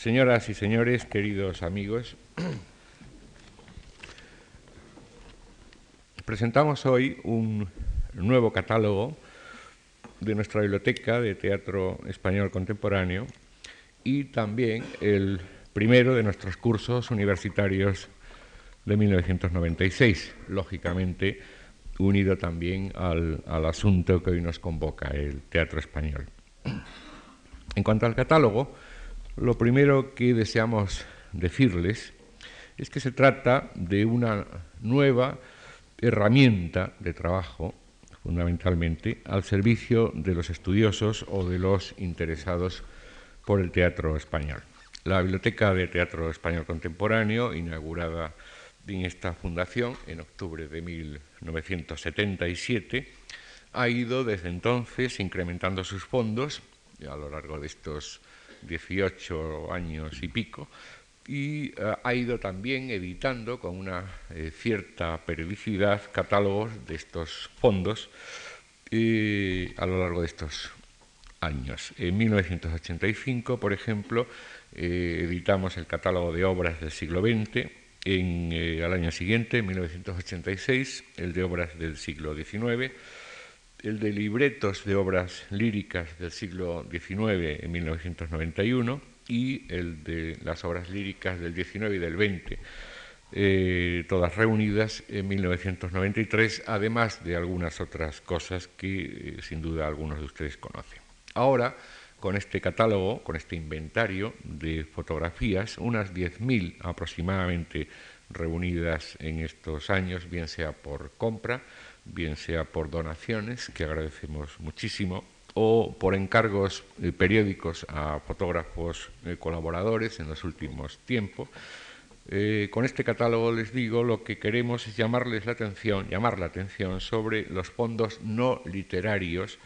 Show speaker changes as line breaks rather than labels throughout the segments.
Señoras y señores, queridos amigos, presentamos hoy un nuevo catálogo de nuestra biblioteca de teatro español contemporáneo y también el primero de nuestros cursos universitarios de 1996, lógicamente unido también al, al asunto que hoy nos convoca, el teatro español. En cuanto al catálogo, lo primero que deseamos decirles es que se trata de una nueva herramienta de trabajo, fundamentalmente, al servicio de los estudiosos o de los interesados por el teatro español. La Biblioteca de Teatro Español Contemporáneo, inaugurada en esta fundación en octubre de 1977, ha ido desde entonces incrementando sus fondos a lo largo de estos 18 años y pico, y eh, ha ido también editando con una eh, cierta periodicidad catálogos de estos fondos eh, a lo largo de estos años. En 1985, por ejemplo, editamos el catálogo de obras del siglo XX, en, al año siguiente, en 1986, el de obras del siglo XIX, el de libretos de obras líricas del siglo XIX en 1991 y el de las obras líricas del XIX y del XX, eh, todas reunidas en 1993, además de algunas otras cosas que eh, sin duda algunos de ustedes conocen. Ahora, con este catálogo, con este inventario de fotografías, unas 10.000 aproximadamente reunidas en estos años, bien sea por compra, bien sea por donaciones, que agradecemos muchísimo, o por encargos eh, periódicos a fotógrafos eh, colaboradores en los últimos tiempos. Eh, con este catálogo les digo lo que queremos es llamarles la atención, llamar la atención sobre los fondos no literarios,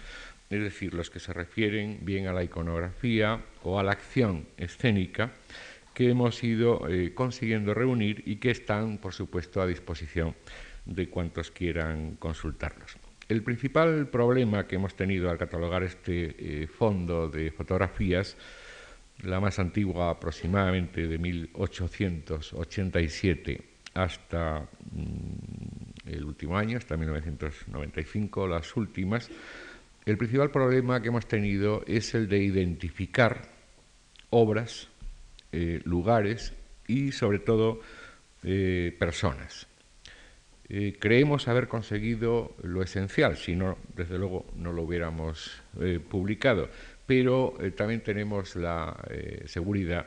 es decir, los que se refieren bien a la iconografía o a la acción escénica que hemos ido consiguiendo reunir y que están, por supuesto, a disposición de cuantos quieran consultarlos. El principal problema que hemos tenido al catalogar este eh, fondo de fotografías, la más antigua aproximadamente de 1887 hasta mm, el último año, hasta 1995, las últimas, el principal problema que hemos tenido es el de identificar obras, eh, lugares y sobre todo eh, personas. Eh, creemos haber conseguido lo esencial, si no, desde luego no lo hubiéramos publicado, pero también tenemos la seguridad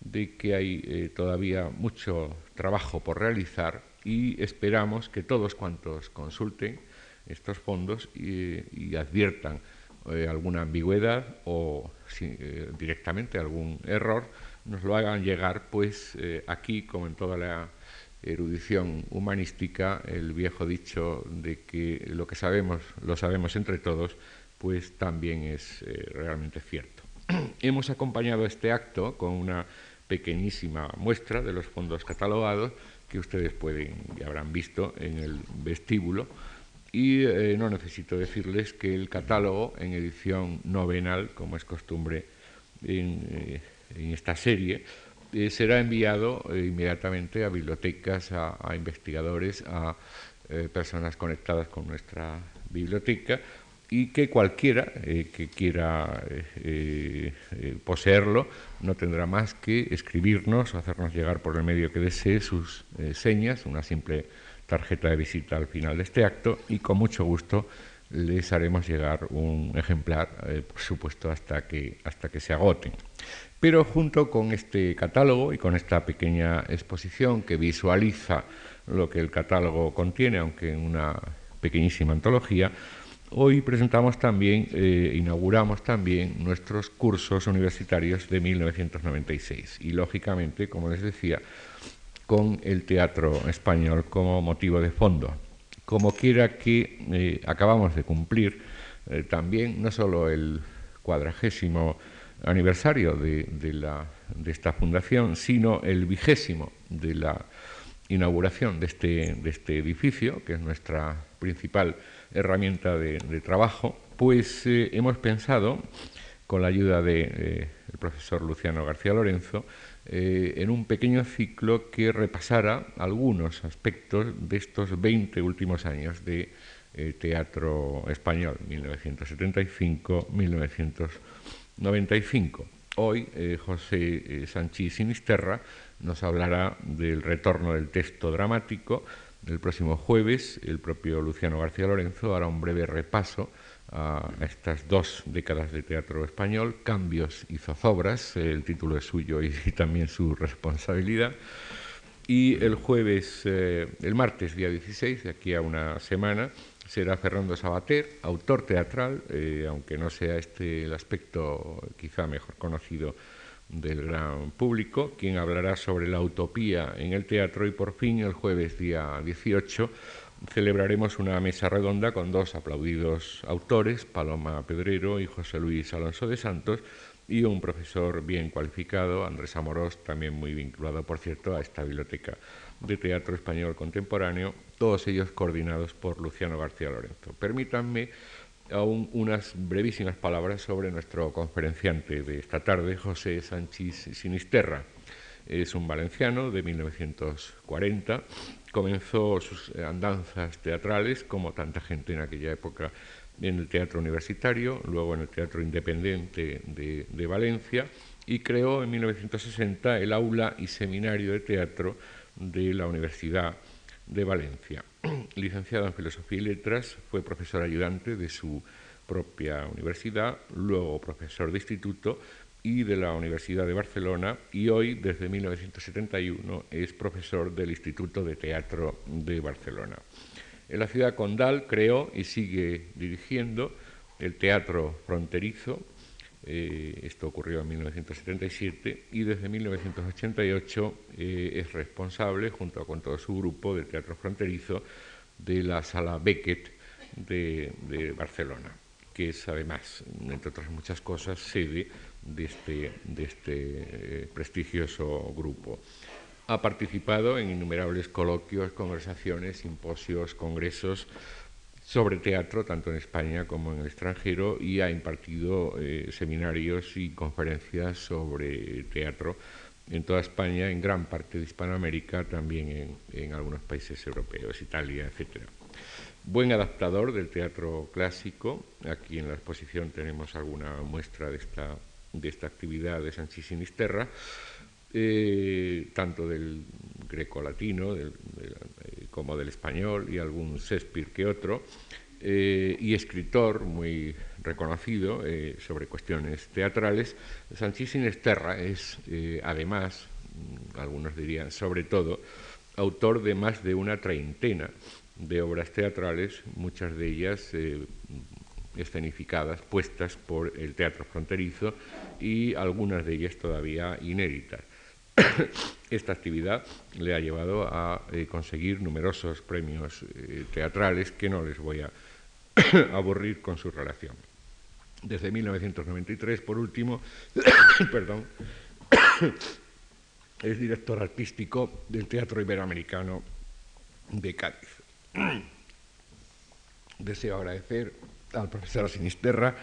de que hay todavía mucho trabajo por realizar y esperamos que todos cuantos consulten estos fondos y, adviertan alguna ambigüedad o directamente algún error, nos lo hagan llegar, pues aquí, como en toda la erudición humanística, el viejo dicho de que lo que sabemos lo sabemos entre todos, pues también es eh, realmente cierto. Hemos acompañado este acto con una pequeñísima muestra de los fondos catalogados que ustedes pueden y habrán visto en el vestíbulo y eh, no necesito decirles que el catálogo en edición novenal, como es costumbre en eh, esta serie, eh, será enviado eh, inmediatamente a bibliotecas, a, investigadores, a eh, personas conectadas con nuestra biblioteca y que cualquiera que quiera poseerlo no tendrá más que escribirnos o hacernos llegar por el medio que desee sus señas, una simple tarjeta de visita al final de este acto y con mucho gusto les haremos llegar un ejemplar, por supuesto, hasta que, hasta que se agoten. Pero junto con este catálogo y con esta pequeña exposición que visualiza lo que el catálogo contiene, aunque en una pequeñísima antología, hoy presentamos también, eh, inauguramos también nuestros cursos universitarios de 1996 y lógicamente, como les decía, con el teatro español como motivo de fondo. Como quiera que eh, acabamos de cumplir eh, también no solo el cuadragésimo aniversario de, esta fundación, sino el vigésimo de la inauguración de este, este edificio, que es nuestra principal herramienta de, trabajo, pues eh, hemos pensado con la ayuda del de, profesor Luciano García Lorenzo, en un pequeño ciclo que repasara algunos aspectos de estos 20 últimos años de teatro español, 1975-1995. Hoy José Sanchís Sinisterra nos hablará del retorno del texto dramático. El próximo jueves, el propio Luciano García Lorenzo hará un breve repaso a estas dos décadas de teatro español, cambios y zozobras, el título es suyo y, también su responsabilidad. Y el jueves, eh, el martes, día 16, de aquí a una semana, será Fernando Sabater, autor teatral, eh, aunque no sea este el aspecto quizá mejor conocido del gran público, quien hablará sobre la utopía en el teatro. Y por fin el jueves día 18 celebraremos una mesa redonda con dos aplaudidos autores, Paloma Pedrero y José Luis Alonso de Santos, y un profesor bien cualificado, Andrés Amorós, también muy vinculado, por cierto, a esta biblioteca de teatro español contemporáneo, todos ellos coordinados por Luciano García Lorenzo. Permítanme aún unas brevísimas palabras sobre nuestro conferenciante de esta tarde, José Sánchez Sinisterra. Es un valenciano de 1940. Comenzó sus andanzas teatrales, como tanta gente en aquella época, en el teatro universitario, luego en el Teatro Independiente de, Valencia, y creó en 1960 el aula y seminario de teatro de la Universidad de Valencia. Licenciado en Filosofía y Letras, fue profesor ayudante de su propia universidad, luego profesor de instituto y de la Universidad de Barcelona y hoy, desde 1971, es profesor del Instituto de Teatro de Barcelona. En la ciudad condal creó y sigue dirigiendo el Teatro Fronterizo, eh, esto ocurrió en 1977 y desde 1988 eh, es responsable, junto con todo su grupo de teatro fronterizo, de la sala Beckett de, Barcelona, que es además, entre otras muchas cosas, sede de este, este eh, prestigioso grupo. Ha participado en innumerables coloquios, conversaciones, simposios, congresos, sobre teatro, tanto en España como en el extranjero, y ha impartido eh, seminarios y conferencias sobre teatro en toda España, en gran parte de Hispanoamérica, también en, algunos países europeos, Italia, etc. Buen adaptador del teatro clásico. Aquí en la exposición tenemos alguna muestra de esta, de esta actividad de Sanchi Sinisterra, eh, tanto del greco-latino, del como del español y algún Shakespeare que otro, eh, y escritor muy reconocido eh, sobre cuestiones teatrales. Sanchís Sinesterra es, eh, además, mm, algunos dirían sobre todo, autor de más de una treintena de obras teatrales, muchas de ellas escenificadas, puestas por el teatro fronterizo y algunas de ellas todavía inéditas. Esta actividad le ha llevado a eh, conseguir numerosos premios eh, teatrales que no les voy a aburrir con su relación. Desde 1993, por último, perdón, es director artístico del Teatro Iberoamericano de Cádiz. Deseo agradecer al profesor Sinisterra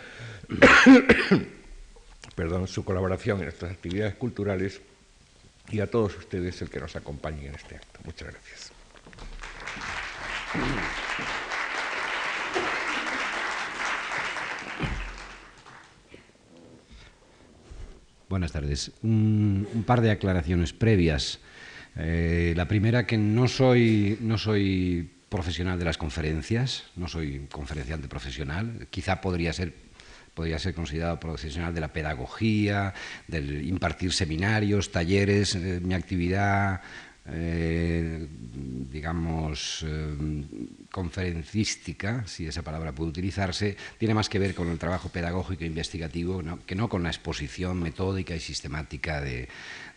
perdón, su colaboración en estas actividades culturales y a todos ustedes el que nos acompañen en este acto. Muchas gracias.
Buenas tardes. Un, par de aclaraciones previas. Eh, la primera, que no soy, no soy profesional de las conferencias, no soy conferenciante profesional. Quizá podría ser podría ser considerado profesional de la pedagogía, del impartir seminarios, talleres, eh, mi actividad eh, digamos, eh, conferencística, si esa palabra puede utilizarse, tiene más que ver con el trabajo pedagógico e investigativo que no con la exposición metódica y sistemática de,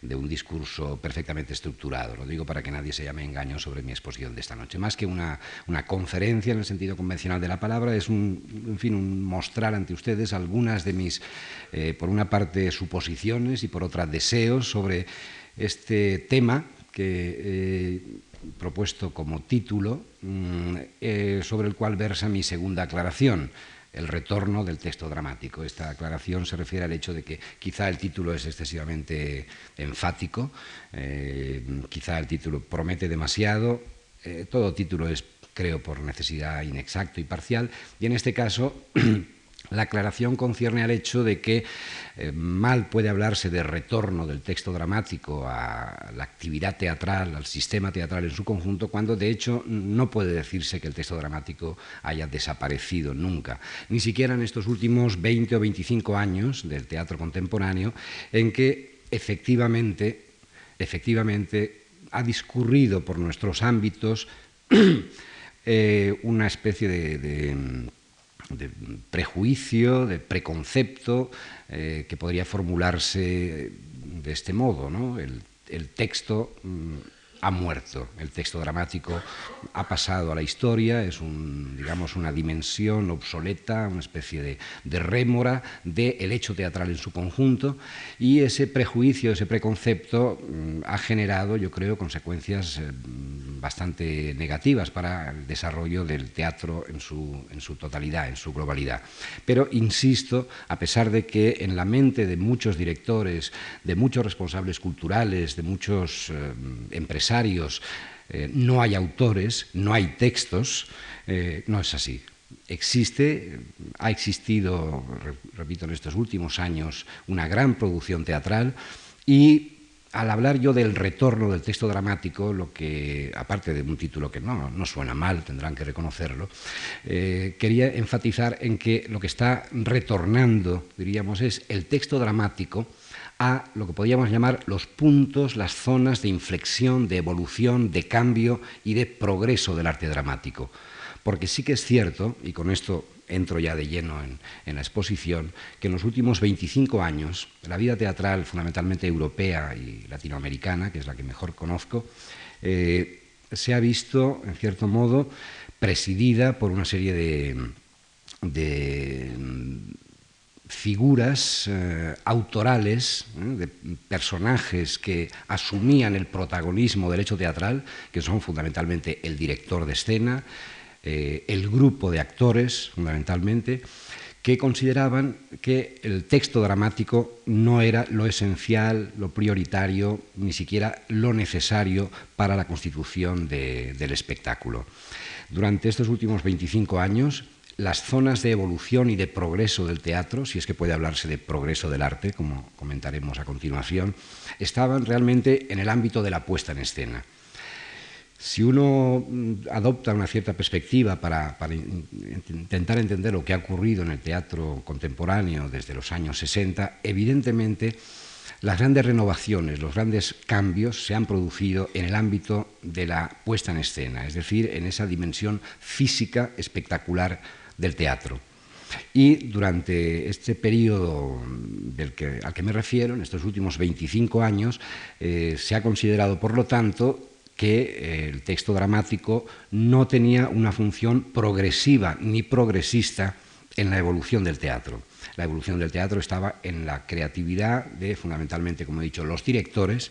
un discurso perfectamente estructurado. Lo digo para que nadie se llame engaño sobre mi exposición de esta noche. Más que una, conferencia en el sentido convencional de la palabra, es un, en fin, un mostrar ante ustedes algunas de mis, eh, por una parte, suposiciones y por otra, deseos sobre este tema que he propuesto como título, mm, eh, sobre el cual versa mi segunda aclaración. el retorno del texto dramático. Esta aclaración se refiere al hecho de que quizá el título es excesivamente enfático, eh, quizá el título promete demasiado, eh, todo título es, creo, por necesidad inexacto y parcial, y en este caso La aclaración concierne al hecho de que eh, mal puede hablarse de retorno del texto dramático a la actividad teatral, al sistema teatral en su conjunto, cuando de hecho no puede decirse que el texto dramático haya desaparecido nunca, ni siquiera en estos últimos 20 o 25 años del teatro contemporáneo, en que efectivamente, efectivamente ha discurrido por nuestros ámbitos eh, una especie de de prejuicio, de preconcepto, eh, que podría formularse de este modo. ¿no? El, el texto mm, ha muerto. El texto dramático ha pasado a la historia, es un, digamos, una dimensión obsoleta, una especie de, de rémora del hecho teatral en su conjunto, y ese prejuicio, ese preconcepto mm, ha generado, yo creo, consecuencias eh, bastante negativas para el desarrollo del teatro en su, en su totalidad, en su globalidad. Pero, insisto, a pesar de que en la mente de muchos directores, de muchos responsables culturales, de muchos eh, empresarios, eh, no hay autores, no hay textos, eh, no es así. Existe, ha existido, repito, en estos últimos años una gran producción teatral y al hablar yo del retorno del texto dramático, lo que, aparte de un título que no, no suena mal, tendrán que reconocerlo, eh, quería enfatizar en que lo que está retornando, diríamos, es el texto dramático a lo que podríamos llamar los puntos, las zonas de inflexión, de evolución, de cambio y de progreso del arte dramático. Porque sí que es cierto, y con esto entro ya de lleno en, la exposición, que en los últimos 25 años la vida teatral, fundamentalmente europea y latinoamericana, que es la que mejor conozco, eh, se ha visto, en cierto modo, presidida por una serie de figuras eh, autorales, ¿eh? de personajes que asumían el protagonismo del hecho teatral, que son fundamentalmente el director de escena, eh, el grupo de actores, fundamentalmente, que consideraban que el texto dramático no era lo esencial, lo prioritario, ni siquiera lo necesario para la constitución del espectáculo. Durante estos últimos 25 años, las zonas de evolución y de progreso del teatro, si es que puede hablarse de progreso del arte, como comentaremos a continuación, estaban realmente en el ámbito de la puesta en escena. Si uno mm, adopta una cierta perspectiva para, intentar entender lo que ha ocurrido en el teatro contemporáneo desde los años 60, evidentemente las grandes renovaciones, los grandes cambios se han producido en el ámbito de la puesta en escena, es decir, en esa dimensión física espectacular del teatro. Y durante este periodo al que me refiero, en estos últimos 25 años, eh, se ha considerado, por lo tanto, que eh, el texto dramático no tenía una función progresiva ni progresista en la evolución del teatro. La evolución del teatro estaba en la creatividad de, fundamentalmente, como he dicho, los directores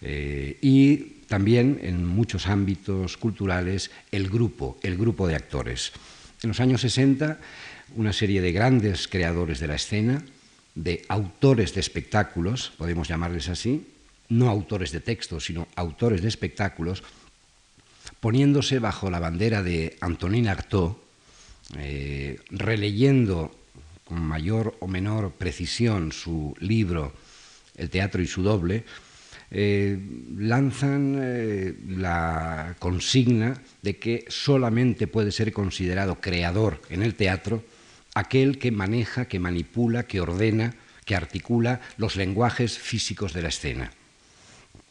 eh, y también en muchos ámbitos culturales el grupo, el grupo de actores. En los años 60, una serie de grandes creadores de la escena, de autores de espectáculos, podemos llamarles así, no autores de textos, sino autores de espectáculos, poniéndose bajo la bandera de Antonin Artaud, eh, releyendo con mayor o menor precisión su libro El teatro y su doble, eh, lanzan eh, la consigna de que solamente puede ser considerado creador en el teatro aquel que maneja, que manipula, que ordena, que articula los lenguajes físicos de la escena.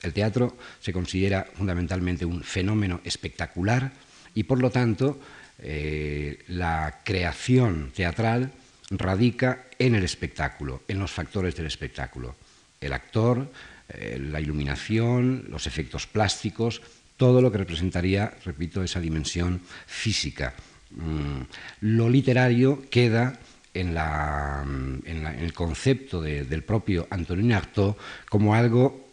El teatro se considera fundamentalmente un fenómeno espectacular y por lo tanto eh, la creación teatral radica en el espectáculo, en los factores del espectáculo. El actor, eh, la iluminación, los efectos plásticos, todo lo que representaría, repito, esa dimensión física. Mm, lo literario queda en, el concepto del propio Antonin Artaud como algo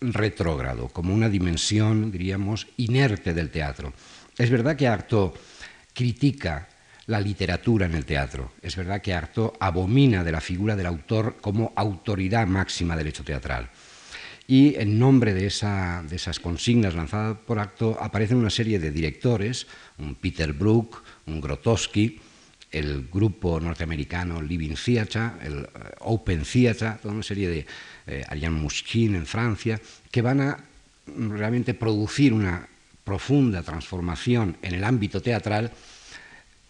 retrógrado, como una dimensión, diríamos, inerte del teatro. Es verdad que Artaud critica la literatura en el teatro. Es verdad que Artaud abomina de la figura del autor como autoridad máxima del hecho teatral. Y en nombre de, esas consignas lanzadas por Artaud aparecen una serie de directores, un Peter Brook, un Grotowski, el grupo norteamericano Living Theatre, el eh, Open Theatre, toda una serie de eh, Ariane Mouchkine en Francia, que van a realmente producir una profunda transformación en el ámbito teatral,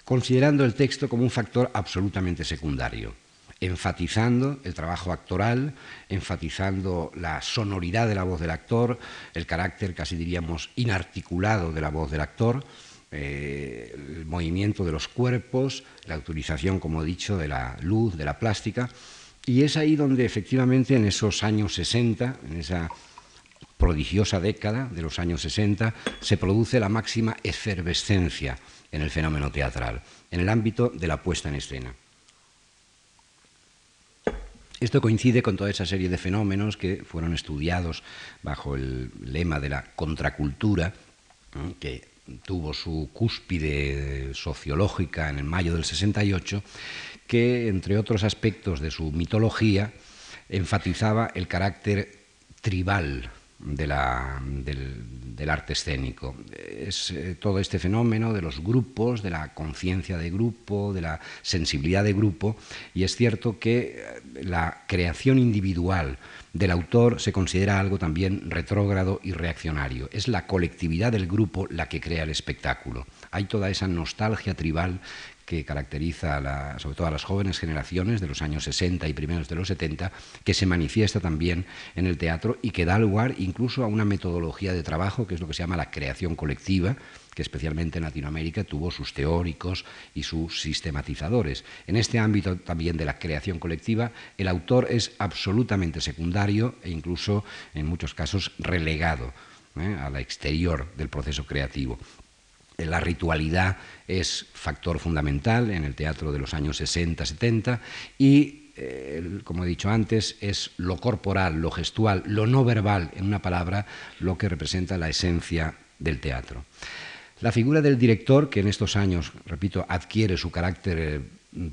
considerando el texto como un factor absolutamente secundario, enfatizando el trabajo actoral, enfatizando la sonoridad de la voz del actor, el carácter casi diríamos inarticulado de la voz del actor, eh, el movimiento de los cuerpos, la utilización, como he dicho, de la luz, de la plástica, y es ahí donde efectivamente en esos años 60, en esa prodigiosa década de los años 60, se produce la máxima efervescencia en el fenómeno teatral, en el ámbito de la puesta en escena. Esto coincide con toda esa serie de fenómenos que fueron estudiados bajo el lema de la contracultura, que tuvo su cúspide sociológica en el mayo del 68, que, entre otros aspectos de su mitología, enfatizaba el carácter tribal del, arte escénico. Es eh, todo este fenómeno de los grupos, de la conciencia de grupo, de la sensibilidad de grupo, y es cierto que eh, la creación individual del autor se considera algo también retrógrado y reaccionario. Es la colectividad del grupo la que crea el espectáculo. Hay toda esa nostalgia tribal que caracteriza sobre todo a las jóvenes generaciones de los años 60 y primeros de los 70, que se manifiesta también en el teatro y que da lugar incluso a una metodología de trabajo que es lo que se llama la creación colectiva, que especialmente en Latinoamérica tuvo sus teóricos y sus sistematizadores. En este ámbito también de la creación colectiva, el autor es absolutamente secundario e incluso en muchos casos relegado ¿eh? a la exterior del proceso creativo. La ritualidad es factor fundamental en el teatro de los años 60-70 y, eh, como he dicho antes, es lo corporal, lo gestual, lo no verbal, en una palabra, lo que representa la esencia del teatro. La figura del director, que en estos años, repito, adquiere su carácter eh,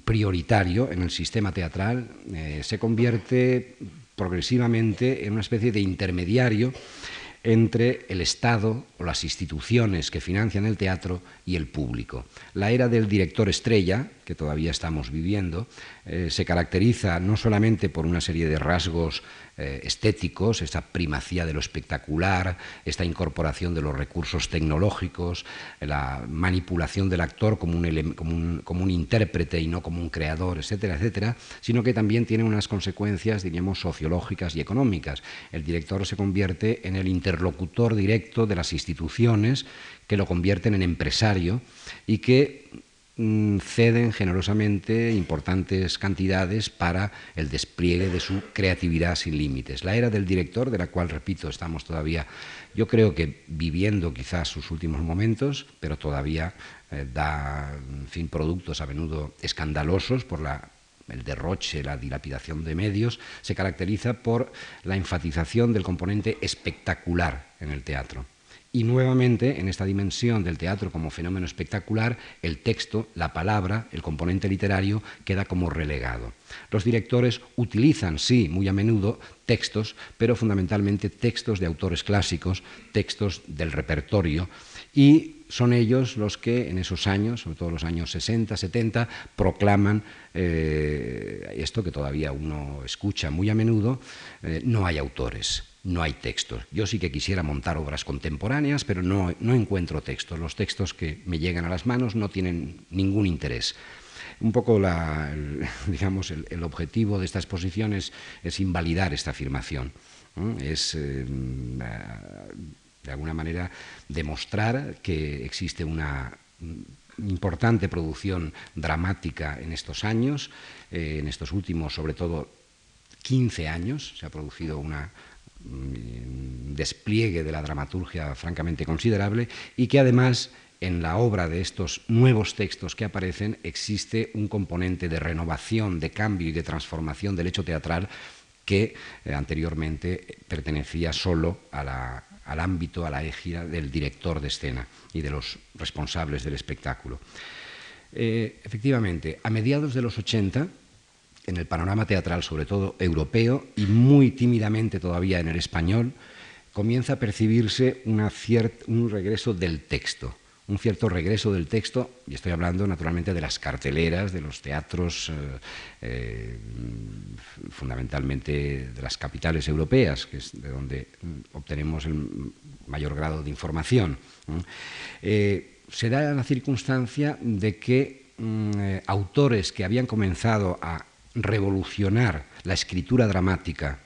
prioritario en el sistema teatral, eh, se convierte progresivamente en una especie de intermediario entre el Estado o las instituciones que financian el teatro y el público. La era del director estrella, que todavía estamos viviendo, eh, se caracteriza no solamente por una serie de rasgos eh, estéticos, esta primacía de lo espectacular, esta incorporación de los recursos tecnológicos, la manipulación del actor como un, como un intérprete y no como un creador, etcétera, etcétera, sino que también tiene unas consecuencias, diríamos, sociológicas y económicas. El director se convierte en el interlocutor directo de las instituciones que lo convierten en empresario y que ceden generosamente importantes cantidades para el despliegue de su creatividad sin límites. La era del director, de la cual, repito, estamos todavía, yo creo que viviendo quizás sus últimos momentos, pero todavía eh, da, fin, productos a menudo escandalosos por el derroche, la dilapidación de medios, se caracteriza por la enfatización del componente espectacular en el teatro. Y nuevamente, en esta dimensión del teatro como fenómeno espectacular, el texto, la palabra, el componente literario queda como relegado. Los directores utilizan, sí, muy a menudo textos, pero fundamentalmente textos de autores clásicos, textos del repertorio, y son ellos los que en esos años, sobre todo los años 60, 70, proclaman eh, esto que todavía uno escucha muy a menudo, eh, no hay autores no hay textos. Yo sí que quisiera montar obras contemporáneas, pero no, encuentro textos. Los textos que me llegan a las manos no tienen ningún interés. Un poco el, digamos, el, objetivo de esta exposición es, invalidar esta afirmación. Es, eh, de alguna manera, demostrar que existe una importante producción dramática en estos años, eh, en estos últimos, sobre todo, 15 años, se ha producido una despliegue de la dramaturgia francamente considerable y que además en la obra de estos nuevos textos que aparecen existe un componente de renovación, de cambio y de transformación del hecho teatral que eh, anteriormente pertenecía solo al ámbito, a la égida del director de escena y de los responsables del espectáculo. Eh, efectivamente, a mediados de los 80, en el panorama teatral, sobre todo europeo, y muy tímidamente todavía en el español, comienza a percibirse un regreso del texto un cierto regreso del texto, y estoy hablando naturalmente de las carteleras, de los teatros, eh, eh, fundamentalmente de las capitales europeas, que es de donde obtenemos el mayor grado de información. Eh, se da la circunstancia de que mm, autores que habían comenzado a revolucionar la escritura dramática,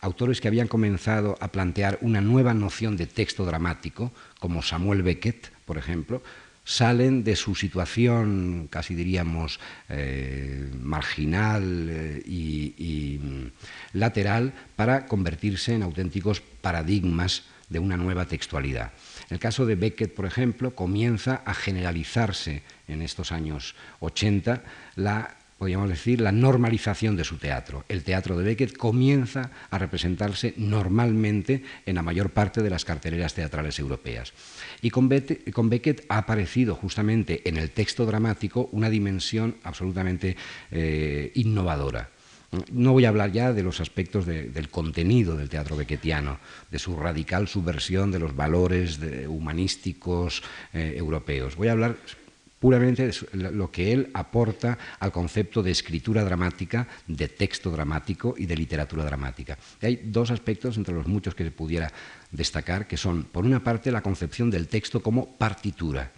autores que habían comenzado a plantear una nueva noción de texto dramático, como Samuel Beckett, por ejemplo, salen de su situación, casi diríamos, eh, marginal eh, y, mm, lateral para convertirse en auténticos paradigmas de una nueva textualidad. El caso de Beckett, por ejemplo, comienza a generalizarse en estos años 80 la podríamos decir, la normalización de su teatro. El teatro de Beckett comienza a representarse normalmente en la mayor parte de las carteleras teatrales europeas. Y con, Beckett ha aparecido justamente en el texto dramático una dimensión absolutamente eh, innovadora. No voy a hablar ya de los aspectos del contenido del teatro beckettiano, de su radical subversión de los valores humanísticos eh, europeos. Voy a hablar puramente lo que él aporta al concepto de escritura dramática, de texto dramático y de literatura dramática. hay dos aspectos entre los muchos que se pudiera destacar, que son, por una parte, la concepción del texto como partitura,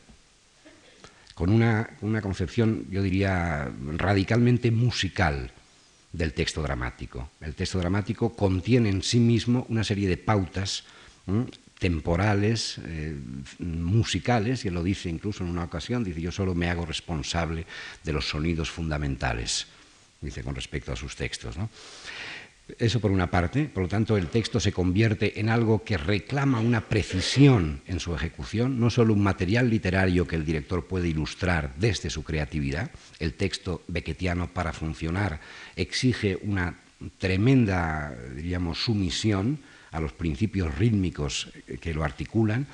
con una, concepción, yo diría, radicalmente musical del texto dramático. El texto dramático contiene en sí mismo una serie de pautas temporales, eh, musicales, y él lo dice incluso en una ocasión, dice, yo solo me hago responsable de los sonidos fundamentales, dice con respecto a sus textos. Eso por una parte, por lo tanto el texto se convierte en algo que reclama una precisión en su ejecución, no solo un material literario que el director puede ilustrar desde su creatividad, el texto becketiano para funcionar exige una tremenda, diríamos, sumisión, a los principios rítmicos que lo articulan,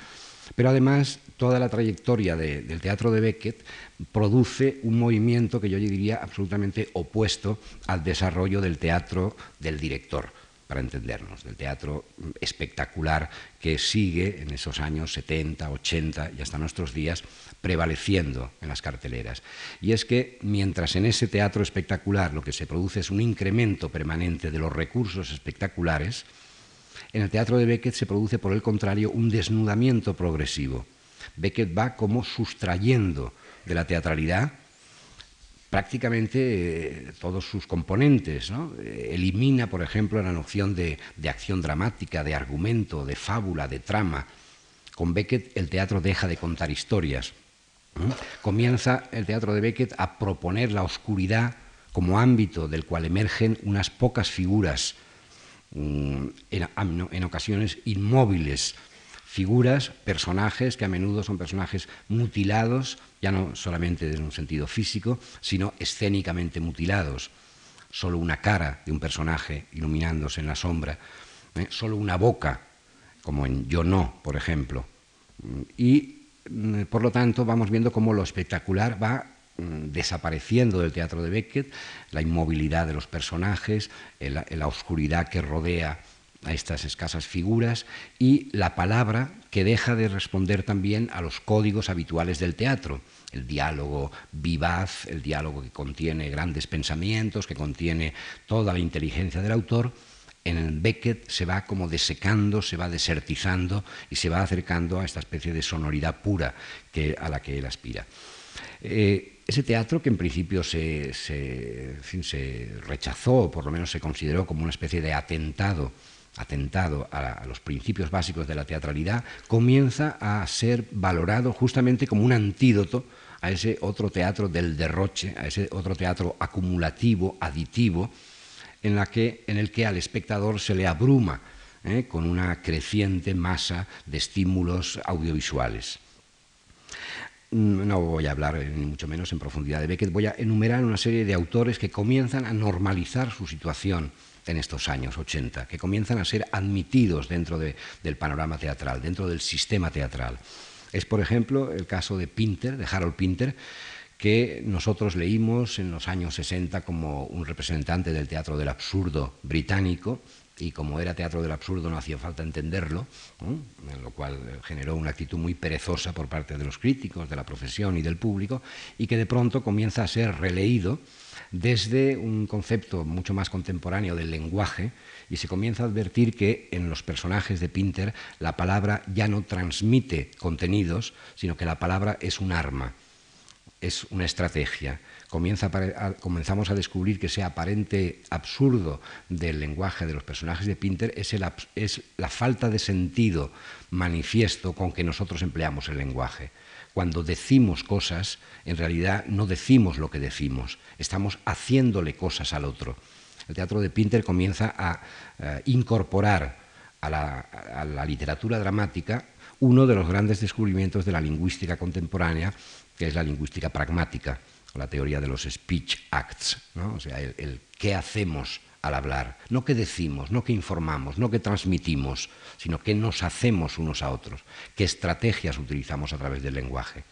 pero además toda la trayectoria del teatro de Beckett produce un movimiento que yo diría absolutamente opuesto al desarrollo del teatro del director, para entendernos, del teatro espectacular que sigue en esos años 70, 80 y hasta nuestros días prevaleciendo en las carteleras. Y es que mientras en ese teatro espectacular lo que se produce es un incremento permanente de los recursos espectaculares, en el teatro de Beckett se produce, por el contrario, un desnudamiento progresivo. Beckett va como sustrayendo de la teatralidad prácticamente eh, todos sus componentes. Eh, elimina, por ejemplo, la noción de, acción dramática, de argumento, de fábula, de trama. Con Beckett el teatro deja de contar historias. Comienza el teatro de Beckett a proponer la oscuridad como ámbito del cual emergen unas pocas figuras Mm, en, ocasiones inmóviles, figuras, personajes que a menudo son personajes mutilados, ya no solamente en un sentido físico, sino escénicamente mutilados. Solo una cara de un personaje iluminándose en la sombra, ¿eh? solo una boca, como en Yo no, por ejemplo. Y mm, por lo tanto vamos viendo cómo lo espectacular va desapareciendo del teatro de Beckett, la inmovilidad de los personajes, la oscuridad que rodea a estas escasas figuras y la palabra que deja de responder también a los códigos habituales del teatro, el diálogo vivaz, el diálogo que contiene grandes pensamientos, que contiene toda la inteligencia del autor, en Beckett se va como desecando, se va desertizando y se va acercando a esta especie de sonoridad pura que, a la que él aspira. Eh, ese teatro que en principio se, rechazó, o por lo menos se consideró como una especie de atentado, atentado a, los principios básicos de la teatralidad, comienza a ser valorado justamente como un antídoto a ese otro teatro del derroche, a ese otro teatro acumulativo, aditivo, en, la que, en el que al espectador se le abruma ¿eh? con una creciente masa de estímulos audiovisuales. Mm, no voy a hablar ni mucho menos en profundidad de Beckett, voy a enumerar una serie de autores que comienzan a normalizar su situación en estos años 80, que comienzan a ser admitidos dentro del panorama teatral, dentro del sistema teatral. Es, por ejemplo, el caso de Pinter, de Harold Pinter, que nosotros leímos en los años 60 como un representante del teatro del absurdo británico, y como era teatro del absurdo no hacía falta entenderlo, en lo cual generó una actitud muy perezosa por parte de los críticos, de la profesión y del público, y que de pronto comienza a ser releído desde un concepto mucho más contemporáneo del lenguaje y se comienza a advertir que en los personajes de Pinter la palabra ya no transmite contenidos, sino que la palabra es un arma es una estrategia. comenzamos a descubrir que ese aparente absurdo del lenguaje de los personajes de Pinter es, es la falta de sentido manifiesto con que nosotros empleamos el lenguaje. Cuando decimos cosas, en realidad no decimos lo que decimos, estamos haciéndole cosas al otro. El teatro de Pinter comienza a eh, incorporar a la literatura dramática uno de los grandes descubrimientos de la lingüística contemporánea, que es la lingüística pragmática, o la teoría de los speech acts, o sea, el, qué hacemos al hablar, no qué decimos, no qué informamos, no qué transmitimos, sino qué nos hacemos unos a otros, qué estrategias utilizamos a través del lenguaje.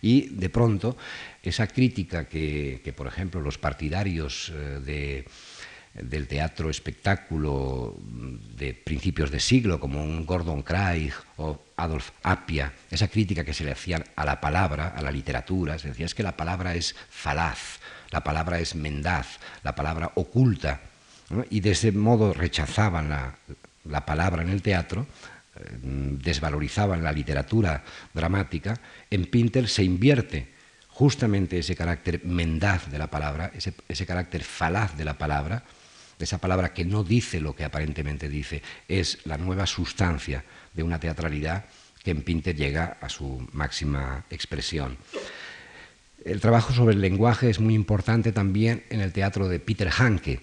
Y de pronto, esa crítica que, que por ejemplo, los partidarios eh, de, del teatro espectáculo de principios de siglo, como un Gordon Craig o Adolf Appia, esa crítica que se le hacía a la palabra, a la literatura, se decía es que la palabra es falaz, la palabra es mendaz, la palabra oculta, y de ese modo rechazaban la, palabra en el teatro, eh, desvalorizaban la literatura dramática, en Pinter se invierte justamente ese carácter mendaz de la palabra, ese, ese carácter falaz de la palabra, esa palabra que no dice lo que aparentemente dice, es la nueva sustancia de una teatralidad que en Pinter llega a su máxima expresión. El trabajo sobre el lenguaje es muy importante también en el teatro de Peter Hanke,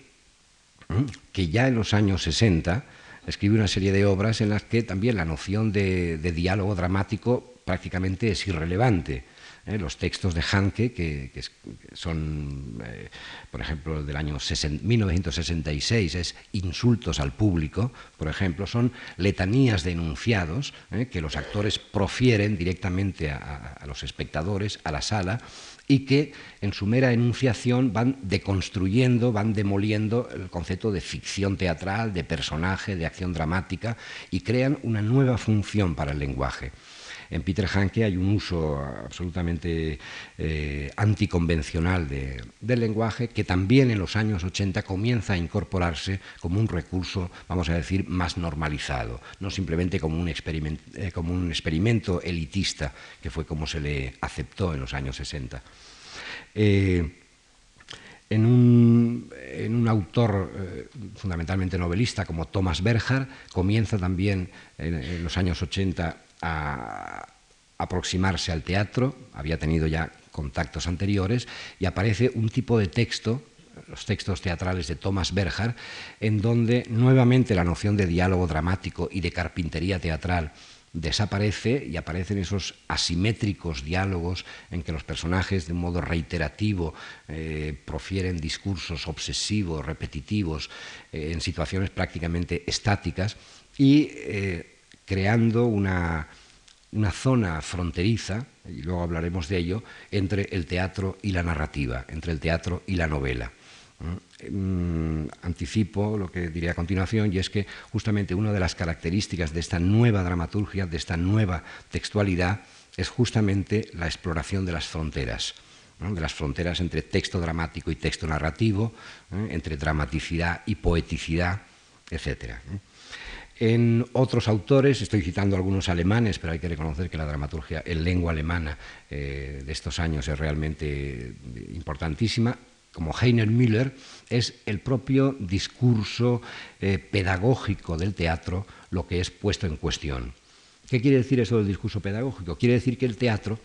que ya en los años 60 escribe una serie de obras en las que también la noción de, de diálogo dramático prácticamente es irrelevante ¿eh? los textos de Hanke, que, son, eh, por ejemplo, del año 1966, es Insultos al público, por ejemplo, son letanías de enunciados ¿eh? que los actores profieren directamente a, los espectadores, a la sala, y que en su mera enunciación van deconstruyendo, van demoliendo el concepto de ficción teatral, de personaje, de acción dramática, y crean una nueva función para el lenguaje. En Peter Hanke hay un uso absolutamente eh, anticonvencional del lenguaje que también en los años 80 comienza a incorporarse como un recurso, vamos a decir, más normalizado, no simplemente como un, eh, como un experimento elitista, que fue como se le aceptó en los años 60. Eh, en un, autor fundamentalmente novelista como Thomas Berger, comienza también en, los años 80 a aproximarse al teatro, había tenido ya contactos anteriores, y aparece un tipo de texto, los textos teatrales de Thomas Berger, en donde nuevamente la noción de diálogo dramático y de carpintería teatral desaparece y aparecen esos asimétricos diálogos en que los personajes de un modo reiterativo eh, profieren discursos obsesivos, repetitivos, eh, en situaciones prácticamente estáticas y eh, creando una, zona fronteriza, y luego hablaremos de ello, entre el teatro y la narrativa, entre el teatro y la novela. Mm, anticipo lo que diré a continuación y es que justamente una de las características de esta nueva dramaturgia, de esta nueva textualidad, es justamente la exploración de las fronteras, de las fronteras entre texto dramático y texto narrativo, ¿eh? entre dramaticidad y poeticidad, etc. En otros autores, estoy citando algunos alemanes, pero hay que reconocer que la dramaturgia en lengua alemana eh, de estos años es realmente importantísima, como Heiner Müller, es el propio discurso eh, pedagógico del teatro lo que es puesto en cuestión. ¿Qué quiere decir eso del discurso pedagógico? Quiere decir que el teatro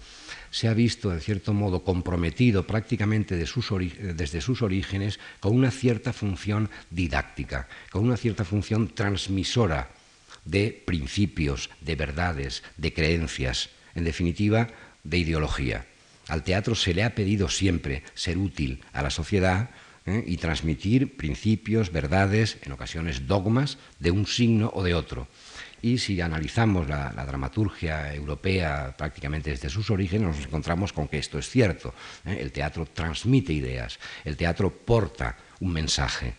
se ha visto, en cierto modo, comprometido prácticamente desde sus orígenes con una cierta función didáctica, con una cierta función transmisora de principios, de verdades, de creencias, en definitiva, de ideología. Al teatro se le ha pedido siempre ser útil a la sociedad ¿eh? y transmitir principios, verdades, en ocasiones dogmas, de un signo o de otro. Y si analizamos la, dramaturgia europea prácticamente desde sus orígenes, nos encontramos con que esto es cierto. ¿eh? El teatro transmite ideas, el teatro porta un mensaje,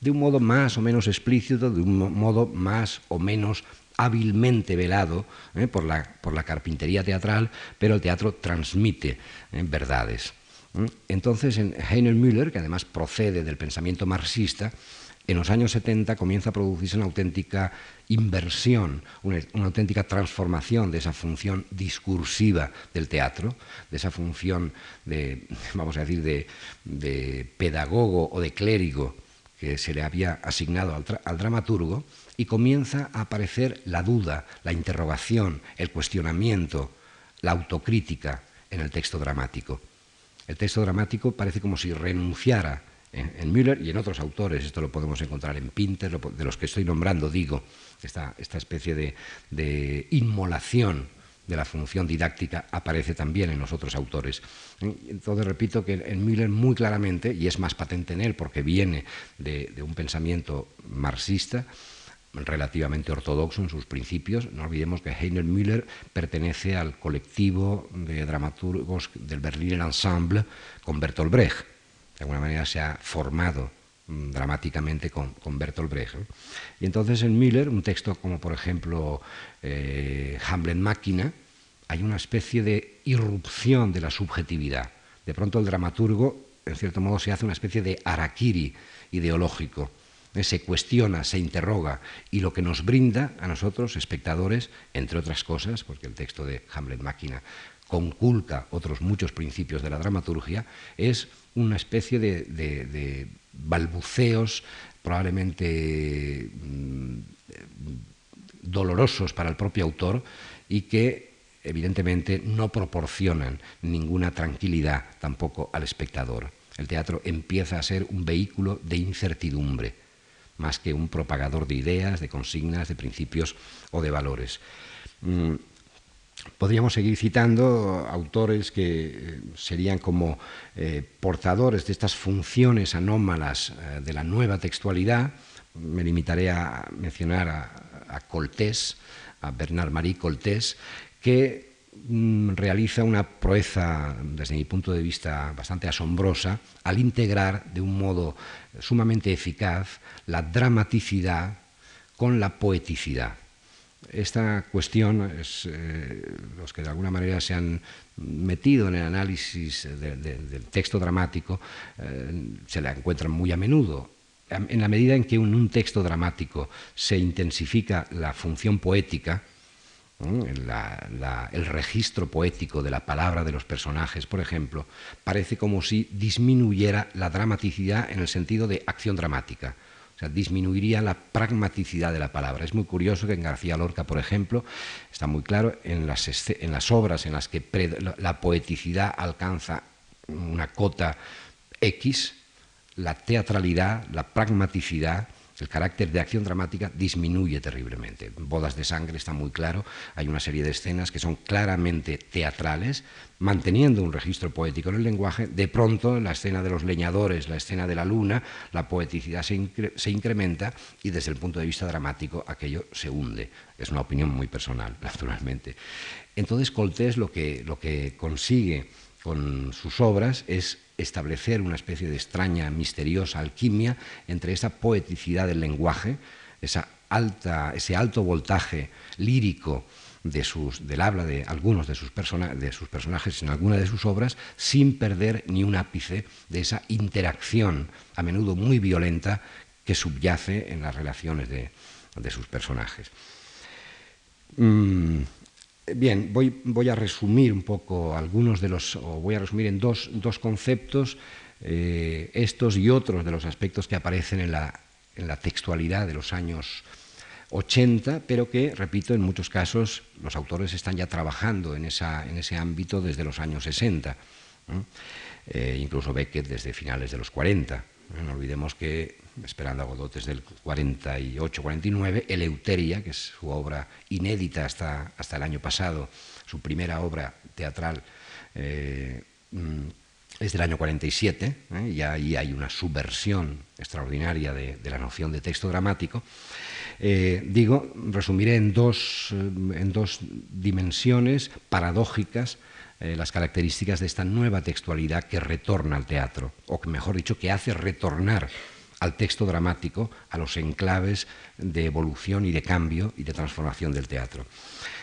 de un modo más o menos explícito, de un modo más o menos hábilmente velado ¿eh? por, la, por, la, carpintería teatral, pero el teatro transmite ¿eh? verdades. Entonces, en Heiner Müller, que además procede del pensamiento marxista, en los años 70 comienza a producirse una auténtica inversión, una, auténtica transformación de esa función discursiva del teatro, de esa función de, vamos a decir, de, pedagogo o de clérigo que se le había asignado al, dramaturgo, y comienza a aparecer la duda, la interrogación, el cuestionamiento, la autocrítica en el texto dramático. El texto dramático parece como si renunciara en, Müller y en otros autores, esto lo podemos encontrar en Pinter, de los que estoy nombrando, digo, esta, especie de, inmolación de la función didáctica aparece también en los otros autores. Entonces repito que en Müller muy claramente, y es más patente en él porque viene de, un pensamiento marxista, relativamente ortodoxo en sus principios. No olvidemos que Heiner Müller pertenece al colectivo de dramaturgos del Berliner Ensemble con Bertolt Brecht de alguna manera se ha formado mm, dramáticamente con, Bertolt Brecht. Y entonces en Miller, un texto como por ejemplo eh, Hamlet Máquina, hay una especie de irrupción de la subjetividad. De pronto el dramaturgo, en cierto modo, se hace una especie de harakiri ideológico. Eh, se cuestiona, se interroga, y lo que nos brinda a nosotros, espectadores, entre otras cosas, porque el texto de Hamlet Máquina conculca otros muchos principios de la dramaturgia, es una especie de, balbuceos probablemente mm, dolorosos para el propio autor y que evidentemente no proporcionan ninguna tranquilidad tampoco al espectador. El teatro empieza a ser un vehículo de incertidumbre, más que un propagador de ideas, de consignas, de principios o de valores. Mm, Podríamos seguir citando autores que eh, serían como eh, portadores de estas funciones anómalas eh, de la nueva textualidad. Me limitaré a mencionar a, a Coltés, a Bernard Marie Coltés, que mm, realiza una proeza, desde mi punto de vista, bastante asombrosa al integrar de un modo sumamente eficaz la dramaticidad con la poeticidad. Esta cuestión, es, eh, los que de alguna manera se han metido en el análisis del texto dramático, eh, se la encuentran muy a menudo. En la medida en que en un texto dramático se intensifica la función poética, el registro poético de la palabra de los personajes, por ejemplo, parece como si disminuyera la dramaticidad en el sentido de acción dramática. O sea, disminuiría la pragmaticidad de la palabra. Es muy curioso que en García Lorca, por ejemplo, está muy claro en las, en las obras en las que la poeticidad alcanza una cota X, la teatralidad, la pragmaticidad el carácter de acción dramática disminuye terriblemente. En Bodas de Sangre está muy claro, hay una serie de escenas que son claramente teatrales, manteniendo un registro poético en el lenguaje, de pronto la escena de los leñadores, la escena de la luna, la poeticidad se, incrementa y desde el punto de vista dramático aquello se hunde. Es una opinión muy personal, naturalmente. Entonces Coltés lo que, lo que consigue con sus obras es establecer una especie de extraña, misteriosa alquimia entre esa poeticidad del lenguaje, esa alta, ese alto voltaje lírico de sus, del habla de algunos de sus, de sus personajes en alguna de sus obras, sin perder ni un ápice de esa interacción, a menudo muy violenta, que subyace en las relaciones de, sus personajes. Mm, Bien, voy, a resumir un poco algunos de los, o voy a resumir en dos, conceptos, eh, estos y otros de los aspectos que aparecen en la, textualidad de los años 80, pero que, repito, en muchos casos los autores están ya trabajando en, ese ámbito desde los años 60, eh, incluso Beckett desde finales de los 40. No olvidemos que Esperando a Godot es del 48-49, Eleuteria, que es su obra inédita hasta, hasta el año pasado, su primera obra teatral, eh, mm, es del año 47, ¿eh? y ahí hay una subversión extraordinaria de, la noción de texto dramático. Eh, digo, resumiré en dos, en dos dimensiones paradójicas las características de esta nueva textualidad que retorna al teatro, o que mejor dicho, que hace retornar al texto dramático, a los enclaves de evolución y de cambio y de transformación del teatro.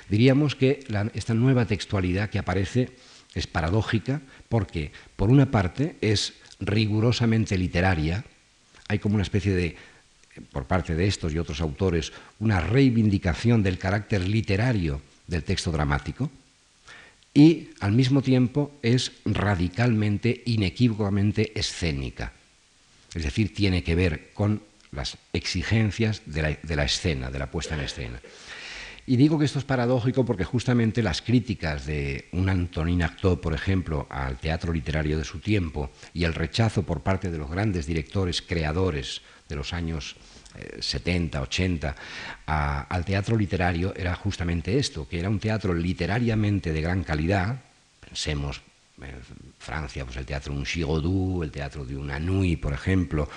Diríamos que esta nueva textualidad que aparece es paradójica porque, por una parte, es rigurosamente literaria, hay como una especie de, por parte de estos y otros autores, una reivindicación del carácter literario del texto dramático, y al mismo tiempo es radicalmente, inequívocamente escénica. Es decir, tiene que ver con las exigencias de la, escena, de la puesta en escena. Y digo que esto es paradójico porque justamente las críticas de un Antonin Artaud, por ejemplo, al teatro literario de su tiempo y el rechazo por parte de los grandes directores creadores de los años 70, eh, 80 al teatro literario era justamente esto, que era un teatro literariamente de gran calidad, pensemos en Francia, pues el teatro de un Chigodou, el teatro de un Anouilh, por ejemplo,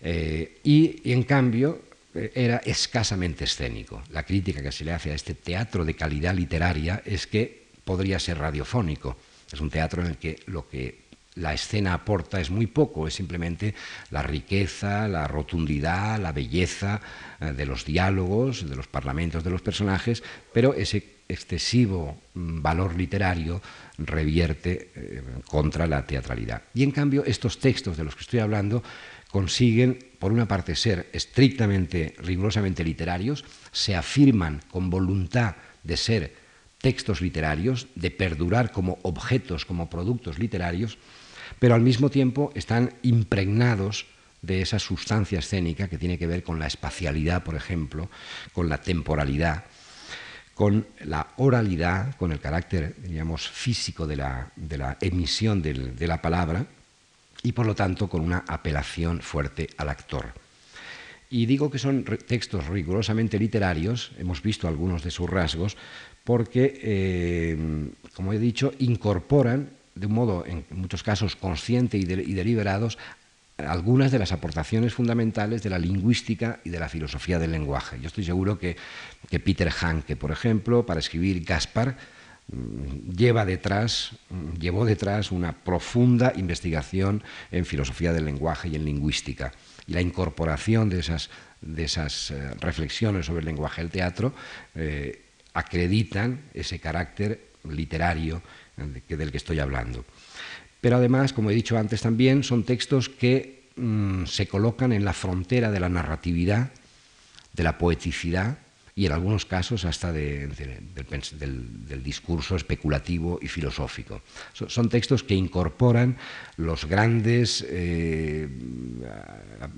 eh, y en cambio era escasamente escénico. La crítica que se le hace a este teatro de calidad literaria es que podría ser radiofónico. Es un teatro en el que lo que la escena aporta es muy poco, es simplemente la riqueza, la rotundidad, la belleza eh, de los diálogos, de los parlamentos de los personajes, pero ese excesivo mm, valor literario revierte eh, contra la teatralidad. Y en cambio, estos textos de los que estoy hablando consiguen, por una parte, ser estrictamente, rigurosamente literarios, se afirman con voluntad de ser textos literarios, de perdurar como objetos, como productos literarios, pero al mismo tiempo están impregnados de esa sustancia escénica que tiene que ver con la espacialidad, por ejemplo, con la temporalidad, con la oralidad, con el carácter, digamos, físico de la, emisión de la palabra, y por lo tanto con una apelación fuerte al actor. Y digo que son textos rigurosamente literarios, hemos visto algunos de sus rasgos, porque, eh, como he dicho, incorporan de un modo, en muchos casos, consciente y, deliberados, algunas de las aportaciones fundamentales de la lingüística y de la filosofía del lenguaje. Yo estoy seguro que, que Peter Hanke, por ejemplo, para escribir Gaspar, Mm, lleva detrás, mm, llevó detrás una profunda investigación en filosofía del lenguaje y en lingüística. Y la incorporación de esas, de esas eh, reflexiones sobre el lenguaje del teatro eh, acreditan ese carácter literario eh, del que estoy hablando. Pero además, como he dicho antes también, son textos que mm, se colocan en la frontera de la narratividad, de la poeticidad y en algunos casos hasta del, discurso especulativo y filosófico. son textos que incorporan los grandes, eh,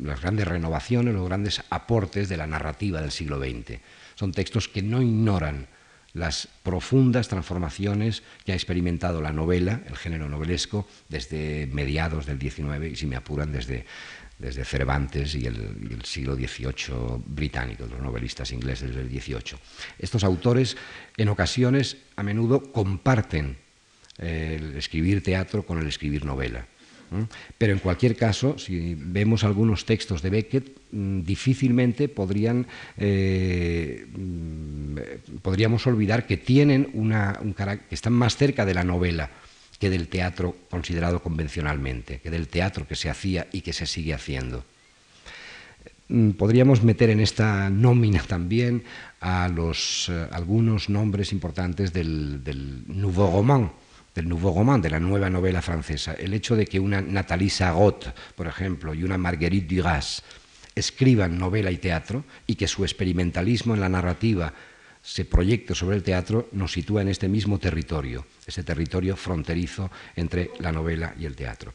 las grandes renovaciones, los grandes aportes de la narrativa del siglo XX. Son textos que no ignoran las profundas transformaciones que ha experimentado la novela, el género novelesco, desde mediados del XIX y, si me apuran, desde, desde Cervantes y el, siglo XVIII británico, los novelistas ingleses del XVIII. Estos autores, en ocasiones, a menudo comparten eh, el escribir teatro con el escribir novela. Pero en cualquier caso, si vemos algunos textos de Beckett, mm, difícilmente eh, mm, podríamos olvidar que tienen un carácter, que están más cerca de la novela que del teatro considerado convencionalmente, que del teatro que se hacía y que se sigue haciendo. Mm, podríamos meter en esta nómina también a los, eh, algunos nombres importantes del, Nouveau Roman, del Nouveau Roman, de la nueva novela francesa. El hecho de que una Nathalie Sarraute, por ejemplo, y una Marguerite Duras escriban novela y teatro y que su experimentalismo en la narrativa se proyecte sobre el teatro nos sitúa en este mismo territorio, ese territorio fronterizo entre la novela y el teatro.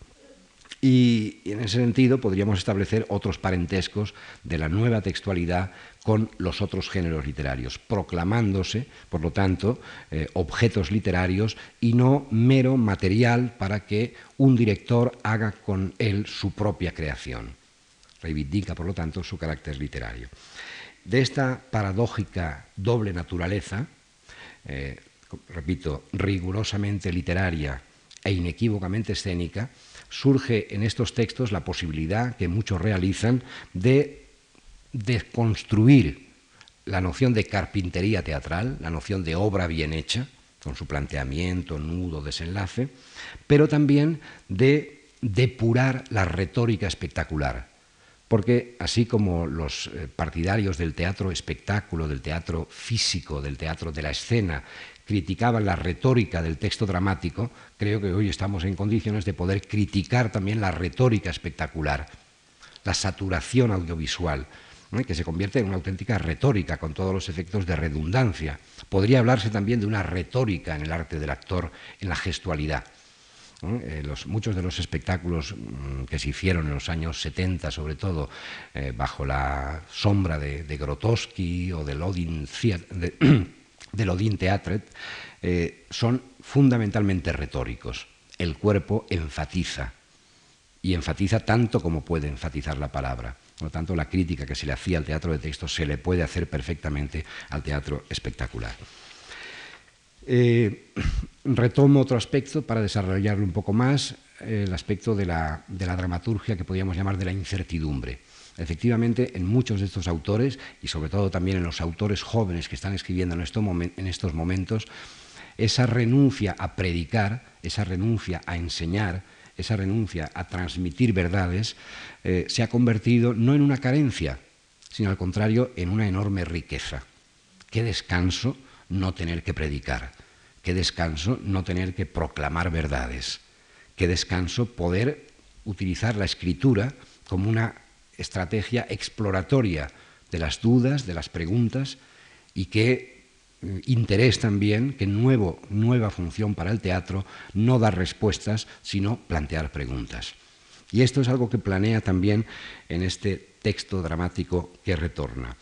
Y en ese sentido podríamos establecer otros parentescos de la nueva textualidad con los otros géneros literarios, proclamándose, por lo tanto, eh, objetos literarios y no mero material para que un director haga con él su propia creación. Reivindica, por lo tanto, su carácter literario de esta paradójica doble naturaleza, eh, repito, rigurosamente literaria e inequívocamente escénica, surge en estos textos la posibilidad que muchos realizan de desconstruir la noción de carpintería teatral, la noción de obra bien hecha, con su planteamiento, nudo, desenlace, pero también de depurar la retórica espectacular. Porque así como los eh, partidarios del teatro espectáculo, del teatro físico, del teatro de la escena, criticaban la retórica del texto dramático, creo que hoy estamos en condiciones de poder criticar también la retórica espectacular, la saturación audiovisual, que se convierte en una auténtica retórica con todos los efectos de redundancia. Podría hablarse también de una retórica en el arte del actor, en la gestualidad. Eh, muchos de los espectáculos mm, que se hicieron en los años 70, sobre todo eh, bajo la sombra de, Grotowski o del Odin, de, Odin Theatret, eh, son fundamentalmente retóricos. El cuerpo enfatiza, y enfatiza tanto como puede enfatizar la palabra. Por lo tanto, la crítica que se le hacía al teatro de texto se le puede hacer perfectamente al teatro espectacular. Eh, retomo otro aspecto para desarrollarlo un poco más, el aspecto de la, dramaturgia que podríamos llamar de la incertidumbre. Efectivamente, en muchos de estos autores, y sobre todo también en los autores jóvenes que están escribiendo en, en estos momentos, esa renuncia a predicar, esa renuncia a enseñar, esa renuncia a transmitir verdades, eh, se ha convertido no en una carencia, sino al contrario en una enorme riqueza. Qué descanso no tener que predicar, qué descanso no tener que proclamar verdades, qué descanso poder utilizar la escritura como una estrategia exploratoria de las dudas, de las preguntas y que interés también, que nuevo, nueva función para el teatro, no dar respuestas, sino plantear preguntas. Y esto es algo que planea también en este texto dramático que retorna.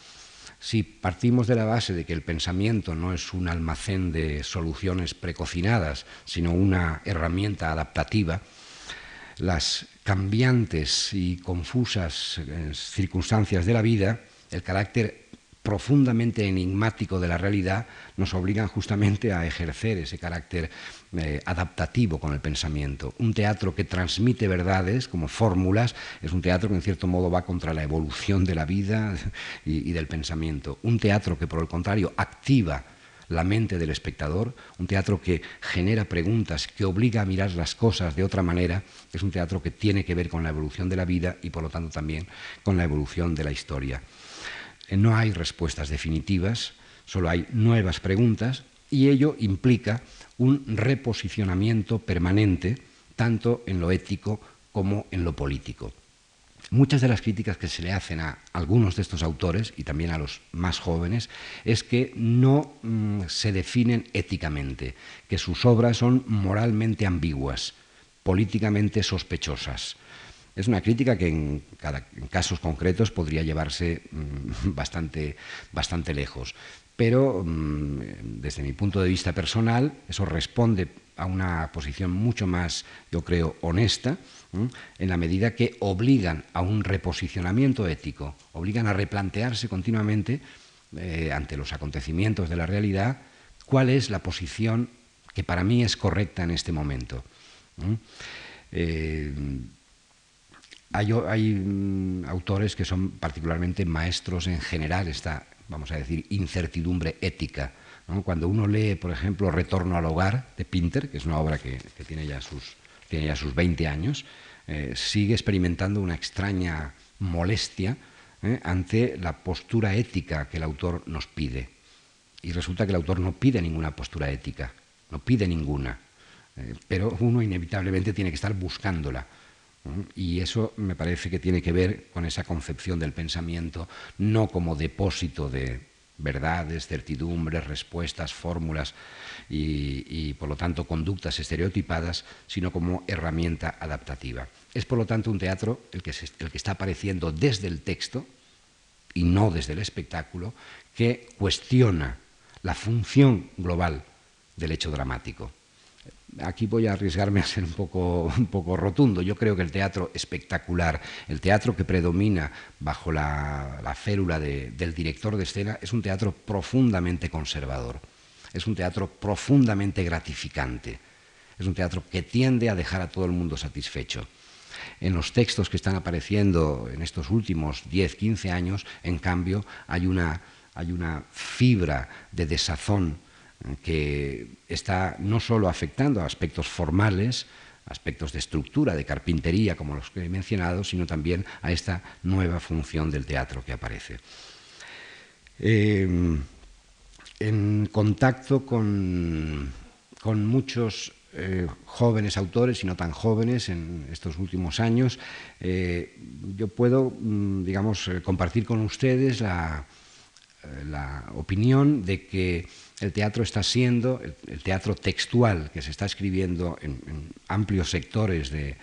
Si partimos de la base de que el pensamiento no es un almacén de soluciones precocinadas, sino una herramienta adaptativa, las cambiantes y confusas eh, circunstancias de la vida, el carácter profundamente enigmático de la realidad nos obligan justamente a ejercer ese carácter eh, adaptativo con el pensamiento. Un teatro que transmite verdades como fórmulas es un teatro que en cierto modo va contra la evolución de la vida y, y del pensamiento. Un teatro que por el contrario activa la mente del espectador, un teatro que genera preguntas, que obliga a mirar las cosas de otra manera, es un teatro que tiene que ver con la evolución de la vida y por lo tanto también con la evolución de la historia. No hay respuestas definitivas, solo hay nuevas preguntas y ello implica un reposicionamiento permanente tanto en lo ético como en lo político. Muchas de las críticas que se le hacen a algunos de estos autores y también a los más jóvenes es que no mm, se definen éticamente, que sus obras son moralmente ambiguas, políticamente sospechosas, es una crítica que en, casos concretos podría llevarse mm, bastante, bastante lejos. Pero mm, desde mi punto de vista personal, eso responde a una posición mucho más, yo creo, honesta, en la medida que obligan a un reposicionamiento ético, obligan a replantearse continuamente eh, ante los acontecimientos de la realidad cuál es la posición que para mí es correcta en este momento. Hay, mm, autores que son particularmente maestros en general esta, vamos a decir, incertidumbre ética. Cuando uno lee, por ejemplo, Retorno al hogar de Pinter, que es una obra que, tiene, ya sus, tiene ya sus 20 años, eh, sigue experimentando una extraña molestia eh, ante la postura ética que el autor nos pide. Y resulta que el autor no pide ninguna postura ética, no pide ninguna, eh, pero uno inevitablemente tiene que estar buscándola. Y eso me parece que tiene que ver con esa concepción del pensamiento, no como depósito de verdades, certidumbres, respuestas, fórmulas y, por lo tanto conductas estereotipadas, sino como herramienta adaptativa. Es por lo tanto un teatro el que, el que está apareciendo desde el texto y no desde el espectáculo, que cuestiona la función global del hecho dramático aquí voy a arriesgarme a ser un poco, un poco rotundo. Yo creo que el teatro espectacular, el teatro que predomina bajo la, célula del director de escena, es un teatro profundamente conservador, es un teatro profundamente gratificante, es un teatro que tiende a dejar a todo el mundo satisfecho. En los textos que están apareciendo en estos últimos 10, 15 años, en cambio, hay una, hay una fibra de desazón que está no solo afectando a aspectos formales, aspectos de estructura, de carpintería, como los que he mencionado, sino también a esta nueva función del teatro que aparece. Em, en contacto con, muchos eh, jóvenes autores y no tan jóvenes en estos últimos años, eh, yo puedo, mm, digamos, eh, compartir con ustedes la, opinión de que el teatro está siendo, el, teatro textual que se está escribiendo en, amplios sectores de,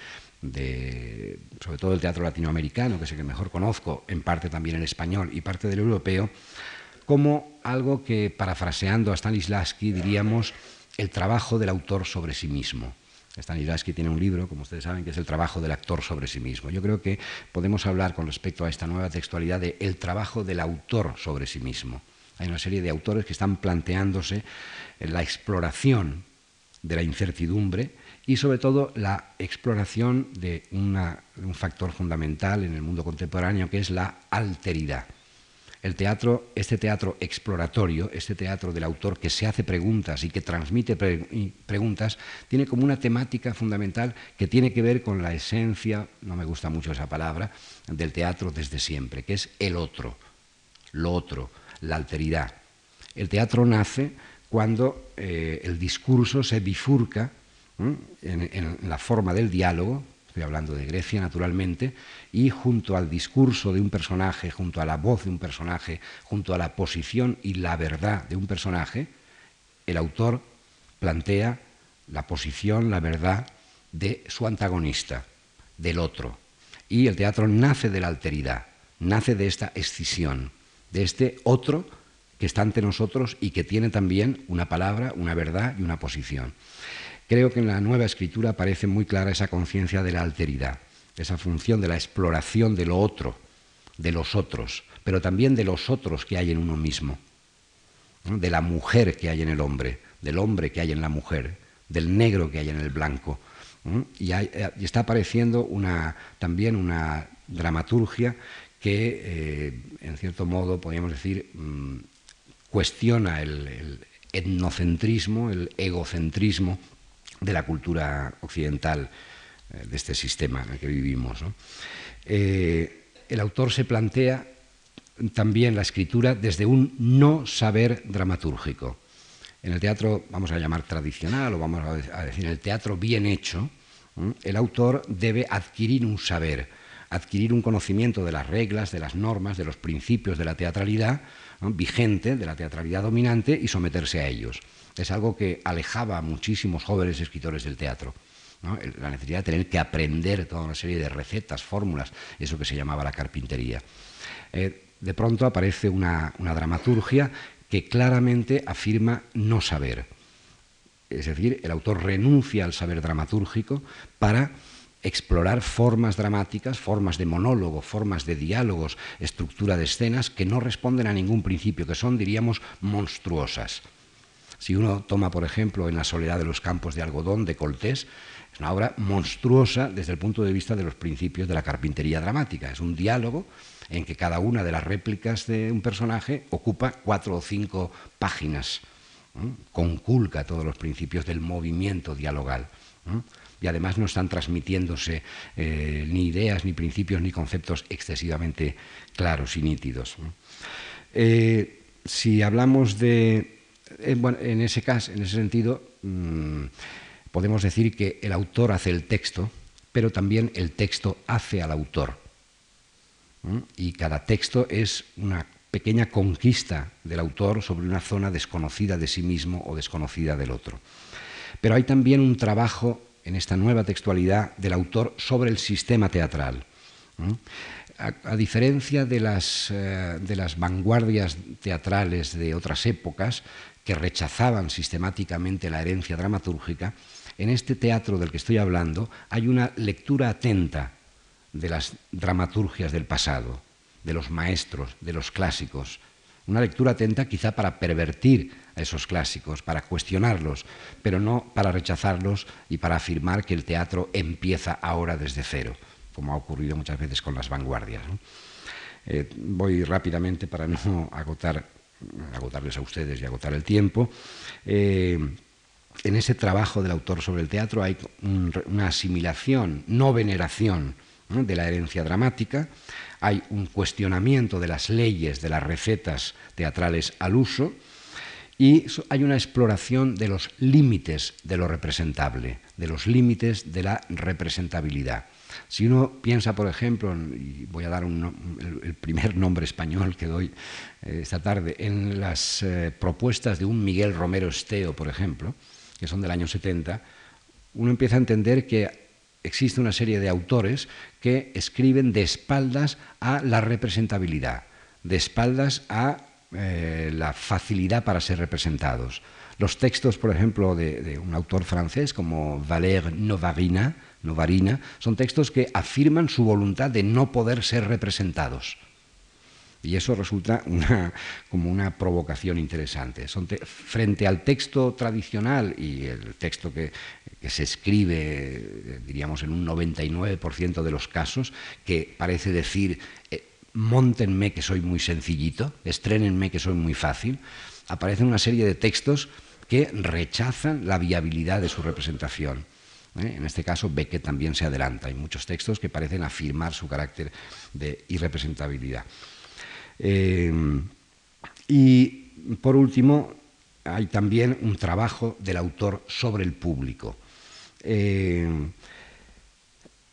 sobre todo el teatro latinoamericano, que es el que mejor conozco, en parte también el español y parte del europeo, como algo que, parafraseando a Stanislavski, diríamos el trabajo del autor sobre sí mismo. Stanislavski tiene un libro, como ustedes saben, que es el trabajo del actor sobre sí mismo. Yo creo que podemos hablar con respecto a esta nueva textualidad de el trabajo del autor sobre sí mismo. Hay una serie de autores que están planteándose la exploración de la incertidumbre y sobre todo la exploración de, un factor fundamental en el mundo contemporáneo que es la alteridad. El teatro, este teatro exploratorio, este teatro del autor que se hace preguntas y que transmite preguntas, tiene como una temática fundamental que tiene que ver con la esencia, no me gusta mucho esa palabra, del teatro desde siempre, que es el otro, lo otro, la alteridad. El teatro nace cuando eh, el discurso se bifurca en la forma del diálogo, estoy hablando de Grecia naturalmente, y junto al discurso de un personaje, junto a la voz de un personaje, junto a la posición y la verdad de un personaje, el autor plantea la posición, la verdad de su antagonista, del otro. Y el teatro nace de la alteridad, nace de esta escisión, de este otro que está ante nosotros y que tiene también una palabra, una verdad y una posición. Creo que en la nueva escritura aparece muy clara esa conciencia de la alteridad, esa función de la exploración de lo otro, de los otros, pero también de los otros que hay en uno mismo, de la mujer que hay en el hombre, del hombre que hay en la mujer, del negro que hay en el blanco. Y, está apareciendo también una dramaturgia que, eh, en cierto modo, podríamos decir, mm, cuestiona el etnocentrismo, el egocentrismo de la cultura occidental, eh, de este sistema en el que vivimos. Eh, el autor se plantea también la escritura desde un no saber dramatúrgico. En el teatro, vamos a llamar tradicional o vamos a decir, en el teatro bien hecho, el autor debe adquirir un saber, adquirir un conocimiento de las reglas, de las normas, de los principios de la teatralidad vigente, de la teatralidad dominante y someterse a ellos es algo que alejaba a muchísimos jóvenes escritores del teatro. La necesidad de tener que aprender toda una serie de recetas, fórmulas, eso que se llamaba la carpintería. Eh, de pronto aparece una, dramaturgia que claramente afirma no saber. Es decir, el autor renuncia al saber dramatúrgico para explorar formas dramáticas, formas de monólogo, formas de diálogos, estructura de escenas que no responden a ningún principio, que son, diríamos, monstruosas. Si uno toma, por ejemplo, en La soledad de los campos de algodón de Coltés, es una obra monstruosa desde el punto de vista de los principios de la carpintería dramática. Es un diálogo en que cada una de las réplicas de un personaje ocupa cuatro o cinco páginas, conculca todos los principios del movimiento dialogal. Además no están transmitiéndose eh, ni ideas, ni principios, ni conceptos excesivamente claros y nítidos. Eh, si hablamos de eh, en, ese caso, en ese sentido, mm, podemos decir que el autor hace el texto, pero también el texto hace al autor. Y cada texto es una pequeña conquista del autor sobre una zona desconocida de sí mismo o desconocida del otro. Pero hay también un trabajo en esta nueva textualidad del autor sobre el sistema teatral a, diferencia de las, eh, de las vanguardias teatrales de otras épocas que rechazaban sistemáticamente la herencia dramatúrgica, en este teatro del que estoy hablando hay una lectura atenta de las dramaturgias del pasado, de los maestros, de los clásicos, una lectura atenta quizá para pervertir esos clásicos, para cuestionarlos, pero no para rechazarlos y para afirmar que el teatro empieza ahora desde cero, como ha ocurrido muchas veces con las vanguardias. Eh, voy rápidamente para no agotar, agotarles a ustedes y agotar el tiempo. Eh, en ese trabajo del autor sobre el teatro hay una asimilación, no veneración, de la herencia dramática, hay un cuestionamiento de las leyes, de las recetas teatrales al uso, y hay una exploración de los límites de lo representable, de los límites de la representabilidad. Si uno piensa, por ejemplo, y voy a dar el, primer nombre español que doy eh, esta tarde, en las eh, propuestas de un Miguel Romero Esteo, por ejemplo, que son del año 70, uno empieza a entender que existe una serie de autores que escriben de espaldas a la representabilidad, de espaldas a eh, la facilidad para ser representados. Los textos, por ejemplo, de, un autor francés como Valère Novarina, son textos que afirman su voluntad de no poder ser representados. Y eso resulta como una provocación interesante. frente al texto tradicional y el texto que, se escribe, diríamos, en un 99% de los casos, que parece decir, eh, montenme que soy muy sencillito, estrénenme que soy muy fácil, aparecen una serie de textos que rechazan la viabilidad de su representación. ¿eh? En este caso, Beckett también se adelanta. Hay muchos textos que parecen afirmar su carácter de irrepresentabilidad. Eh, y por último, hay también un trabajo del autor sobre el público. Eh,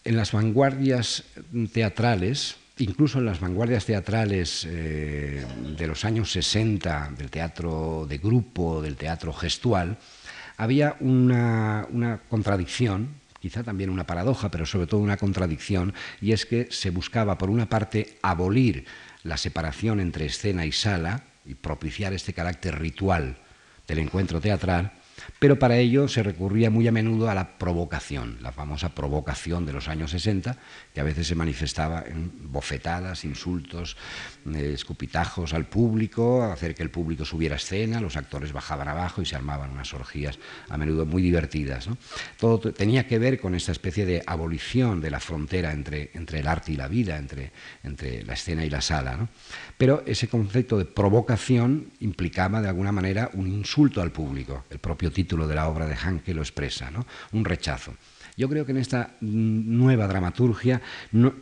en las vanguardias teatrales, incluso en las vanguardias teatrales eh, de los años 60, del teatro de grupo, del teatro gestual, había una, una contradicción, quizá también una paradoja, pero sobre todo una contradicción, y es que se buscaba, por una parte, abolir la separación entre escena y sala y propiciar este carácter ritual del encuentro teatral, pero para ello se recurría muy a menudo a la provocación, la famosa provocación de los años 60, que a veces se manifestaba en bofetadas, insultos, eh, escupitajos al público, hacer que el público subiera a escena, los actores bajaban abajo y se armaban unas orgías a menudo muy divertidas. Todo tenía que ver con esta especie de abolición de la frontera entre, entre el arte y la vida, entre, entre la escena y la sala. Pero ese concepto de provocación implicaba de alguna manera un insulto al público. El propio título de la obra de Hanke lo expresa, ¿no? un rechazo. Yo creo que en esta nueva dramaturgia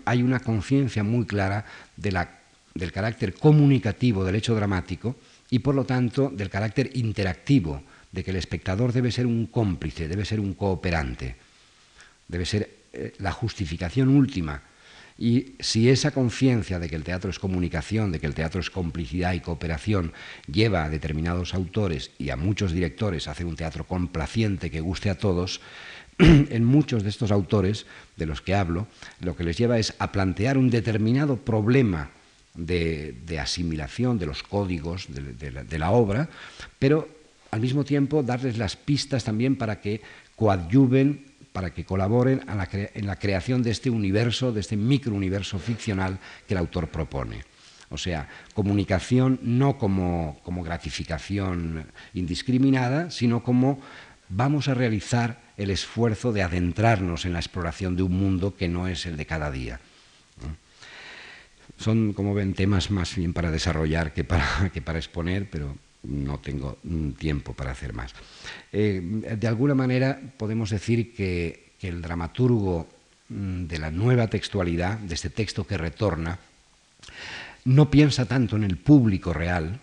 hay una conciencia muy clara del carácter comunicativo del hecho dramático y por lo tanto del carácter interactivo, de que el espectador debe ser un cómplice, debe ser un cooperante, debe ser eh, la justificación última y si esa conciencia de que el teatro es comunicación, de que el teatro es complicidad y cooperación, lleva a determinados autores y a muchos directores a hacer un teatro complaciente que guste a todos, en muchos de estos autores de los que hablo, lo que les lleva es a plantear un determinado problema de, asimilación de los códigos de la obra, pero al mismo tiempo darles las pistas también para que coadyuven para que colaboren en la creación de este universo, de este microuniverso ficcional que el autor propone. O sea, comunicación no como, como gratificación indiscriminada, sino como vamos a realizar el esfuerzo de adentrarnos en la exploración de un mundo que no es el de cada día. Son, como ven, temas más bien para desarrollar que para, que para exponer, pero no tengo tiempo para hacer más. Eh, de alguna manera podemos decir que, el dramaturgo mm, de la nueva textualidad, de este texto que retorna, no piensa tanto en el público real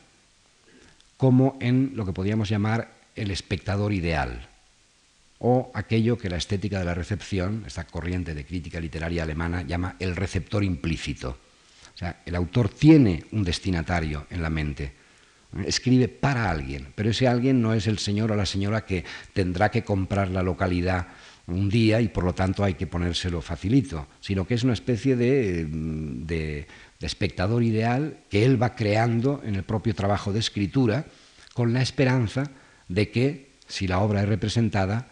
como en lo que podríamos llamar el espectador ideal o aquello que la estética de la recepción, esta corriente de crítica literaria alemana, llama el receptor implícito. O sea, el autor tiene un destinatario en la mente, escribe para alguien, pero ese alguien no es el señor o la señora que tendrá que comprar la localidad un día y por lo tanto hay que ponérselo facilito, sino que es una especie de, de, espectador ideal que él va creando en el propio trabajo de escritura con la esperanza de que, si la obra es representada,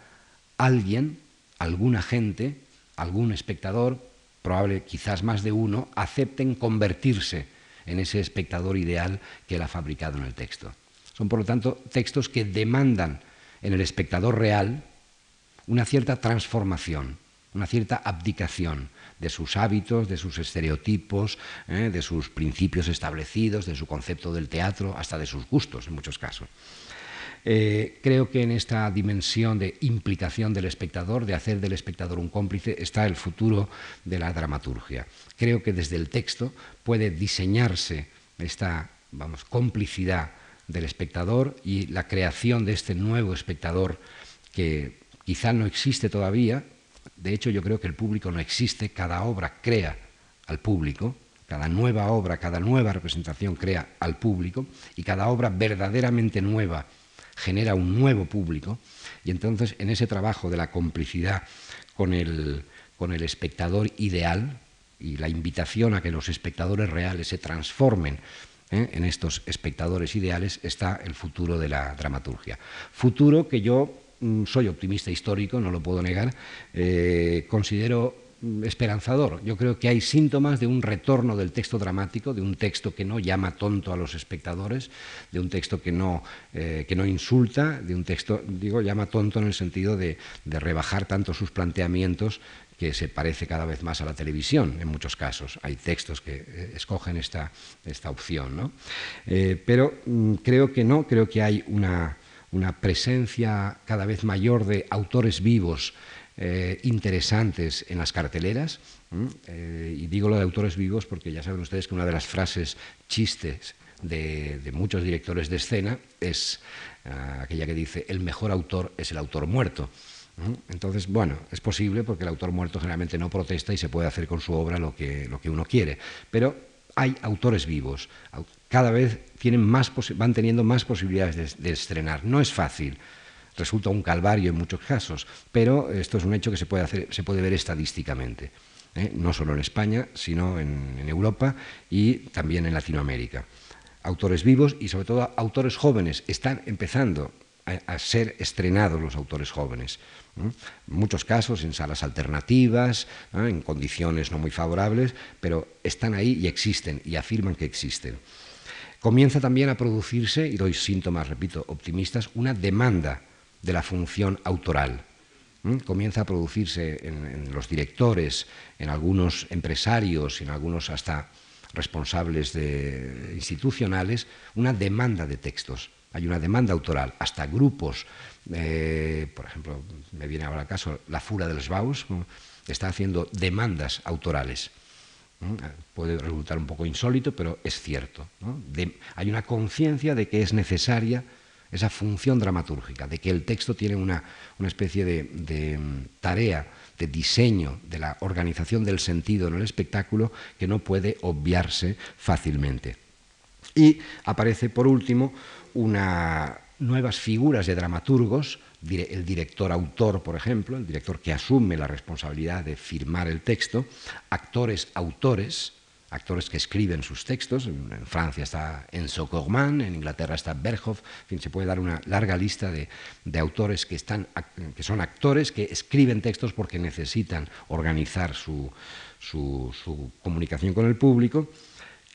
alguien, alguna gente, algún espectador, probable quizás más de uno, acepten convertirse en ese espectador ideal que él ha fabricado en el texto. Son, por lo tanto, textos que demandan en el espectador real una cierta transformación, una cierta abdicación de sus hábitos, de sus estereotipos, ¿eh? de sus principios establecidos, de su concepto del teatro, hasta de sus gustos en muchos casos. Eh, creo que en esta dimensión de implicación del espectador, de hacer del espectador un cómplice, está el futuro de la dramaturgia. Creo que desde el texto puede diseñarse esta vamos, complicidad del espectador y la creación de este nuevo espectador que quizá no existe todavía. De hecho, yo creo que el público no existe, cada obra crea al público, cada nueva obra, cada nueva representación crea al público y cada obra verdaderamente nueva genera un nuevo público y entonces en ese trabajo de la complicidad con el, con el espectador ideal y la invitación a que los espectadores reales se transformen ¿eh? en estos espectadores ideales está el futuro de la dramaturgia. Futuro que yo mm, soy optimista histórico, no lo puedo negar, eh, considero esperanzador. Yo creo que hay síntomas de un retorno del texto dramático, de un texto que no llama tonto a los espectadores, de un texto que no, eh, que no insulta, de un texto, digo, llama tonto en el sentido de, rebajar tanto sus planteamientos que se parece cada vez más a la televisión en muchos casos. Hay textos que eh, escogen esta, esta opción. ¿no? Eh, pero mm, creo que no, creo que hay una, una presencia cada vez mayor de autores vivos eh, interesantes en las carteleras. Eh, y digo lo de autores vivos porque ya saben ustedes que una de las frases chistes de, muchos directores de escena es ah, aquella que dice, el mejor autor es el autor muerto. Entonces, bueno, es posible porque el autor muerto generalmente no protesta y se puede hacer con su obra lo que, lo que uno quiere. Pero hay autores vivos, cada vez tienen más van teniendo más posibilidades de estrenar. No es fácil, resulta un calvario en muchos casos, pero esto es un hecho que se puede, hacer, se puede ver estadísticamente, ¿eh? no solo en España, sino en, Europa y también en Latinoamérica. Autores vivos y sobre todo autores jóvenes están empezando a, ser estrenados los autores jóvenes. En muchos casos en salas alternativas, en condiciones no muy favorables, pero están ahí y existen y afirman que existen. Comienza también a producirse, y doy síntomas, repito, optimistas, una demanda de la función autoral. Comienza a producirse en, los directores, en algunos empresarios, en algunos hasta responsables institucionales, una demanda de textos. Hay una demanda autoral, hasta grupos, eh, por ejemplo, me viene ahora al caso la Fura de los Baus, está haciendo demandas autorales. Puede resultar un poco insólito, pero es cierto. hay una conciencia de que es necesaria esa función dramatúrgica, de que el texto tiene una, especie de, mm, tarea de diseño de la organización del sentido en el espectáculo que no puede obviarse fácilmente. Y aparece, por último, una, nuevas figuras de dramaturgos, el director autor, por ejemplo, el director que asume la responsabilidad de firmar el texto, actores autores, actores que escriben sus textos. En, Francia está Enzo Corman, en Inglaterra está Berghoff. En fin, se puede dar una larga lista de, autores que, están, que son actores que escriben textos porque necesitan organizar su, comunicación con el público.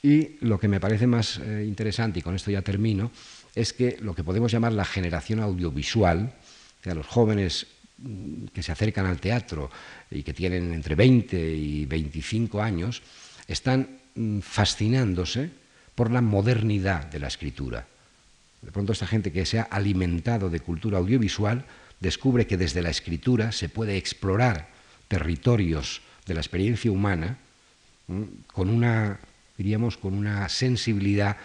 Y lo que me parece más eh, interesante, y con esto ya termino, es que lo que podemos llamar la generación audiovisual, o sea, los jóvenes mm, que se acercan al teatro y que tienen entre 20 y 25 años, están mm, fascinándose por la modernidad de la escritura. De pronto esta gente que se ha alimentado de cultura audiovisual descubre que desde la escritura se puede explorar territorios de la experiencia humana mm, con una, diríamos, con una sensibilidad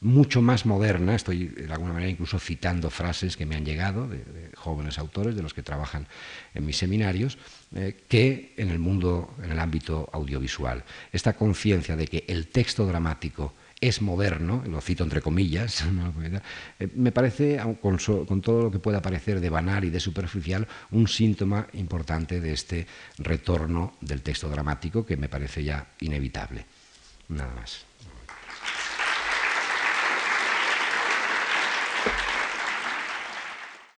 mucho más moderna, estoy de alguna manera incluso citando frases que me han llegado de, jóvenes autores, de los que trabajan en mis seminarios, eh, que en el mundo, en el ámbito audiovisual. Esta conciencia de que el texto dramático es moderno, lo cito entre comillas, eh, me parece, con, con, todo lo que pueda parecer de banal y de superficial, un síntoma importante de este retorno del texto dramático que me parece ya inevitable. Nada más.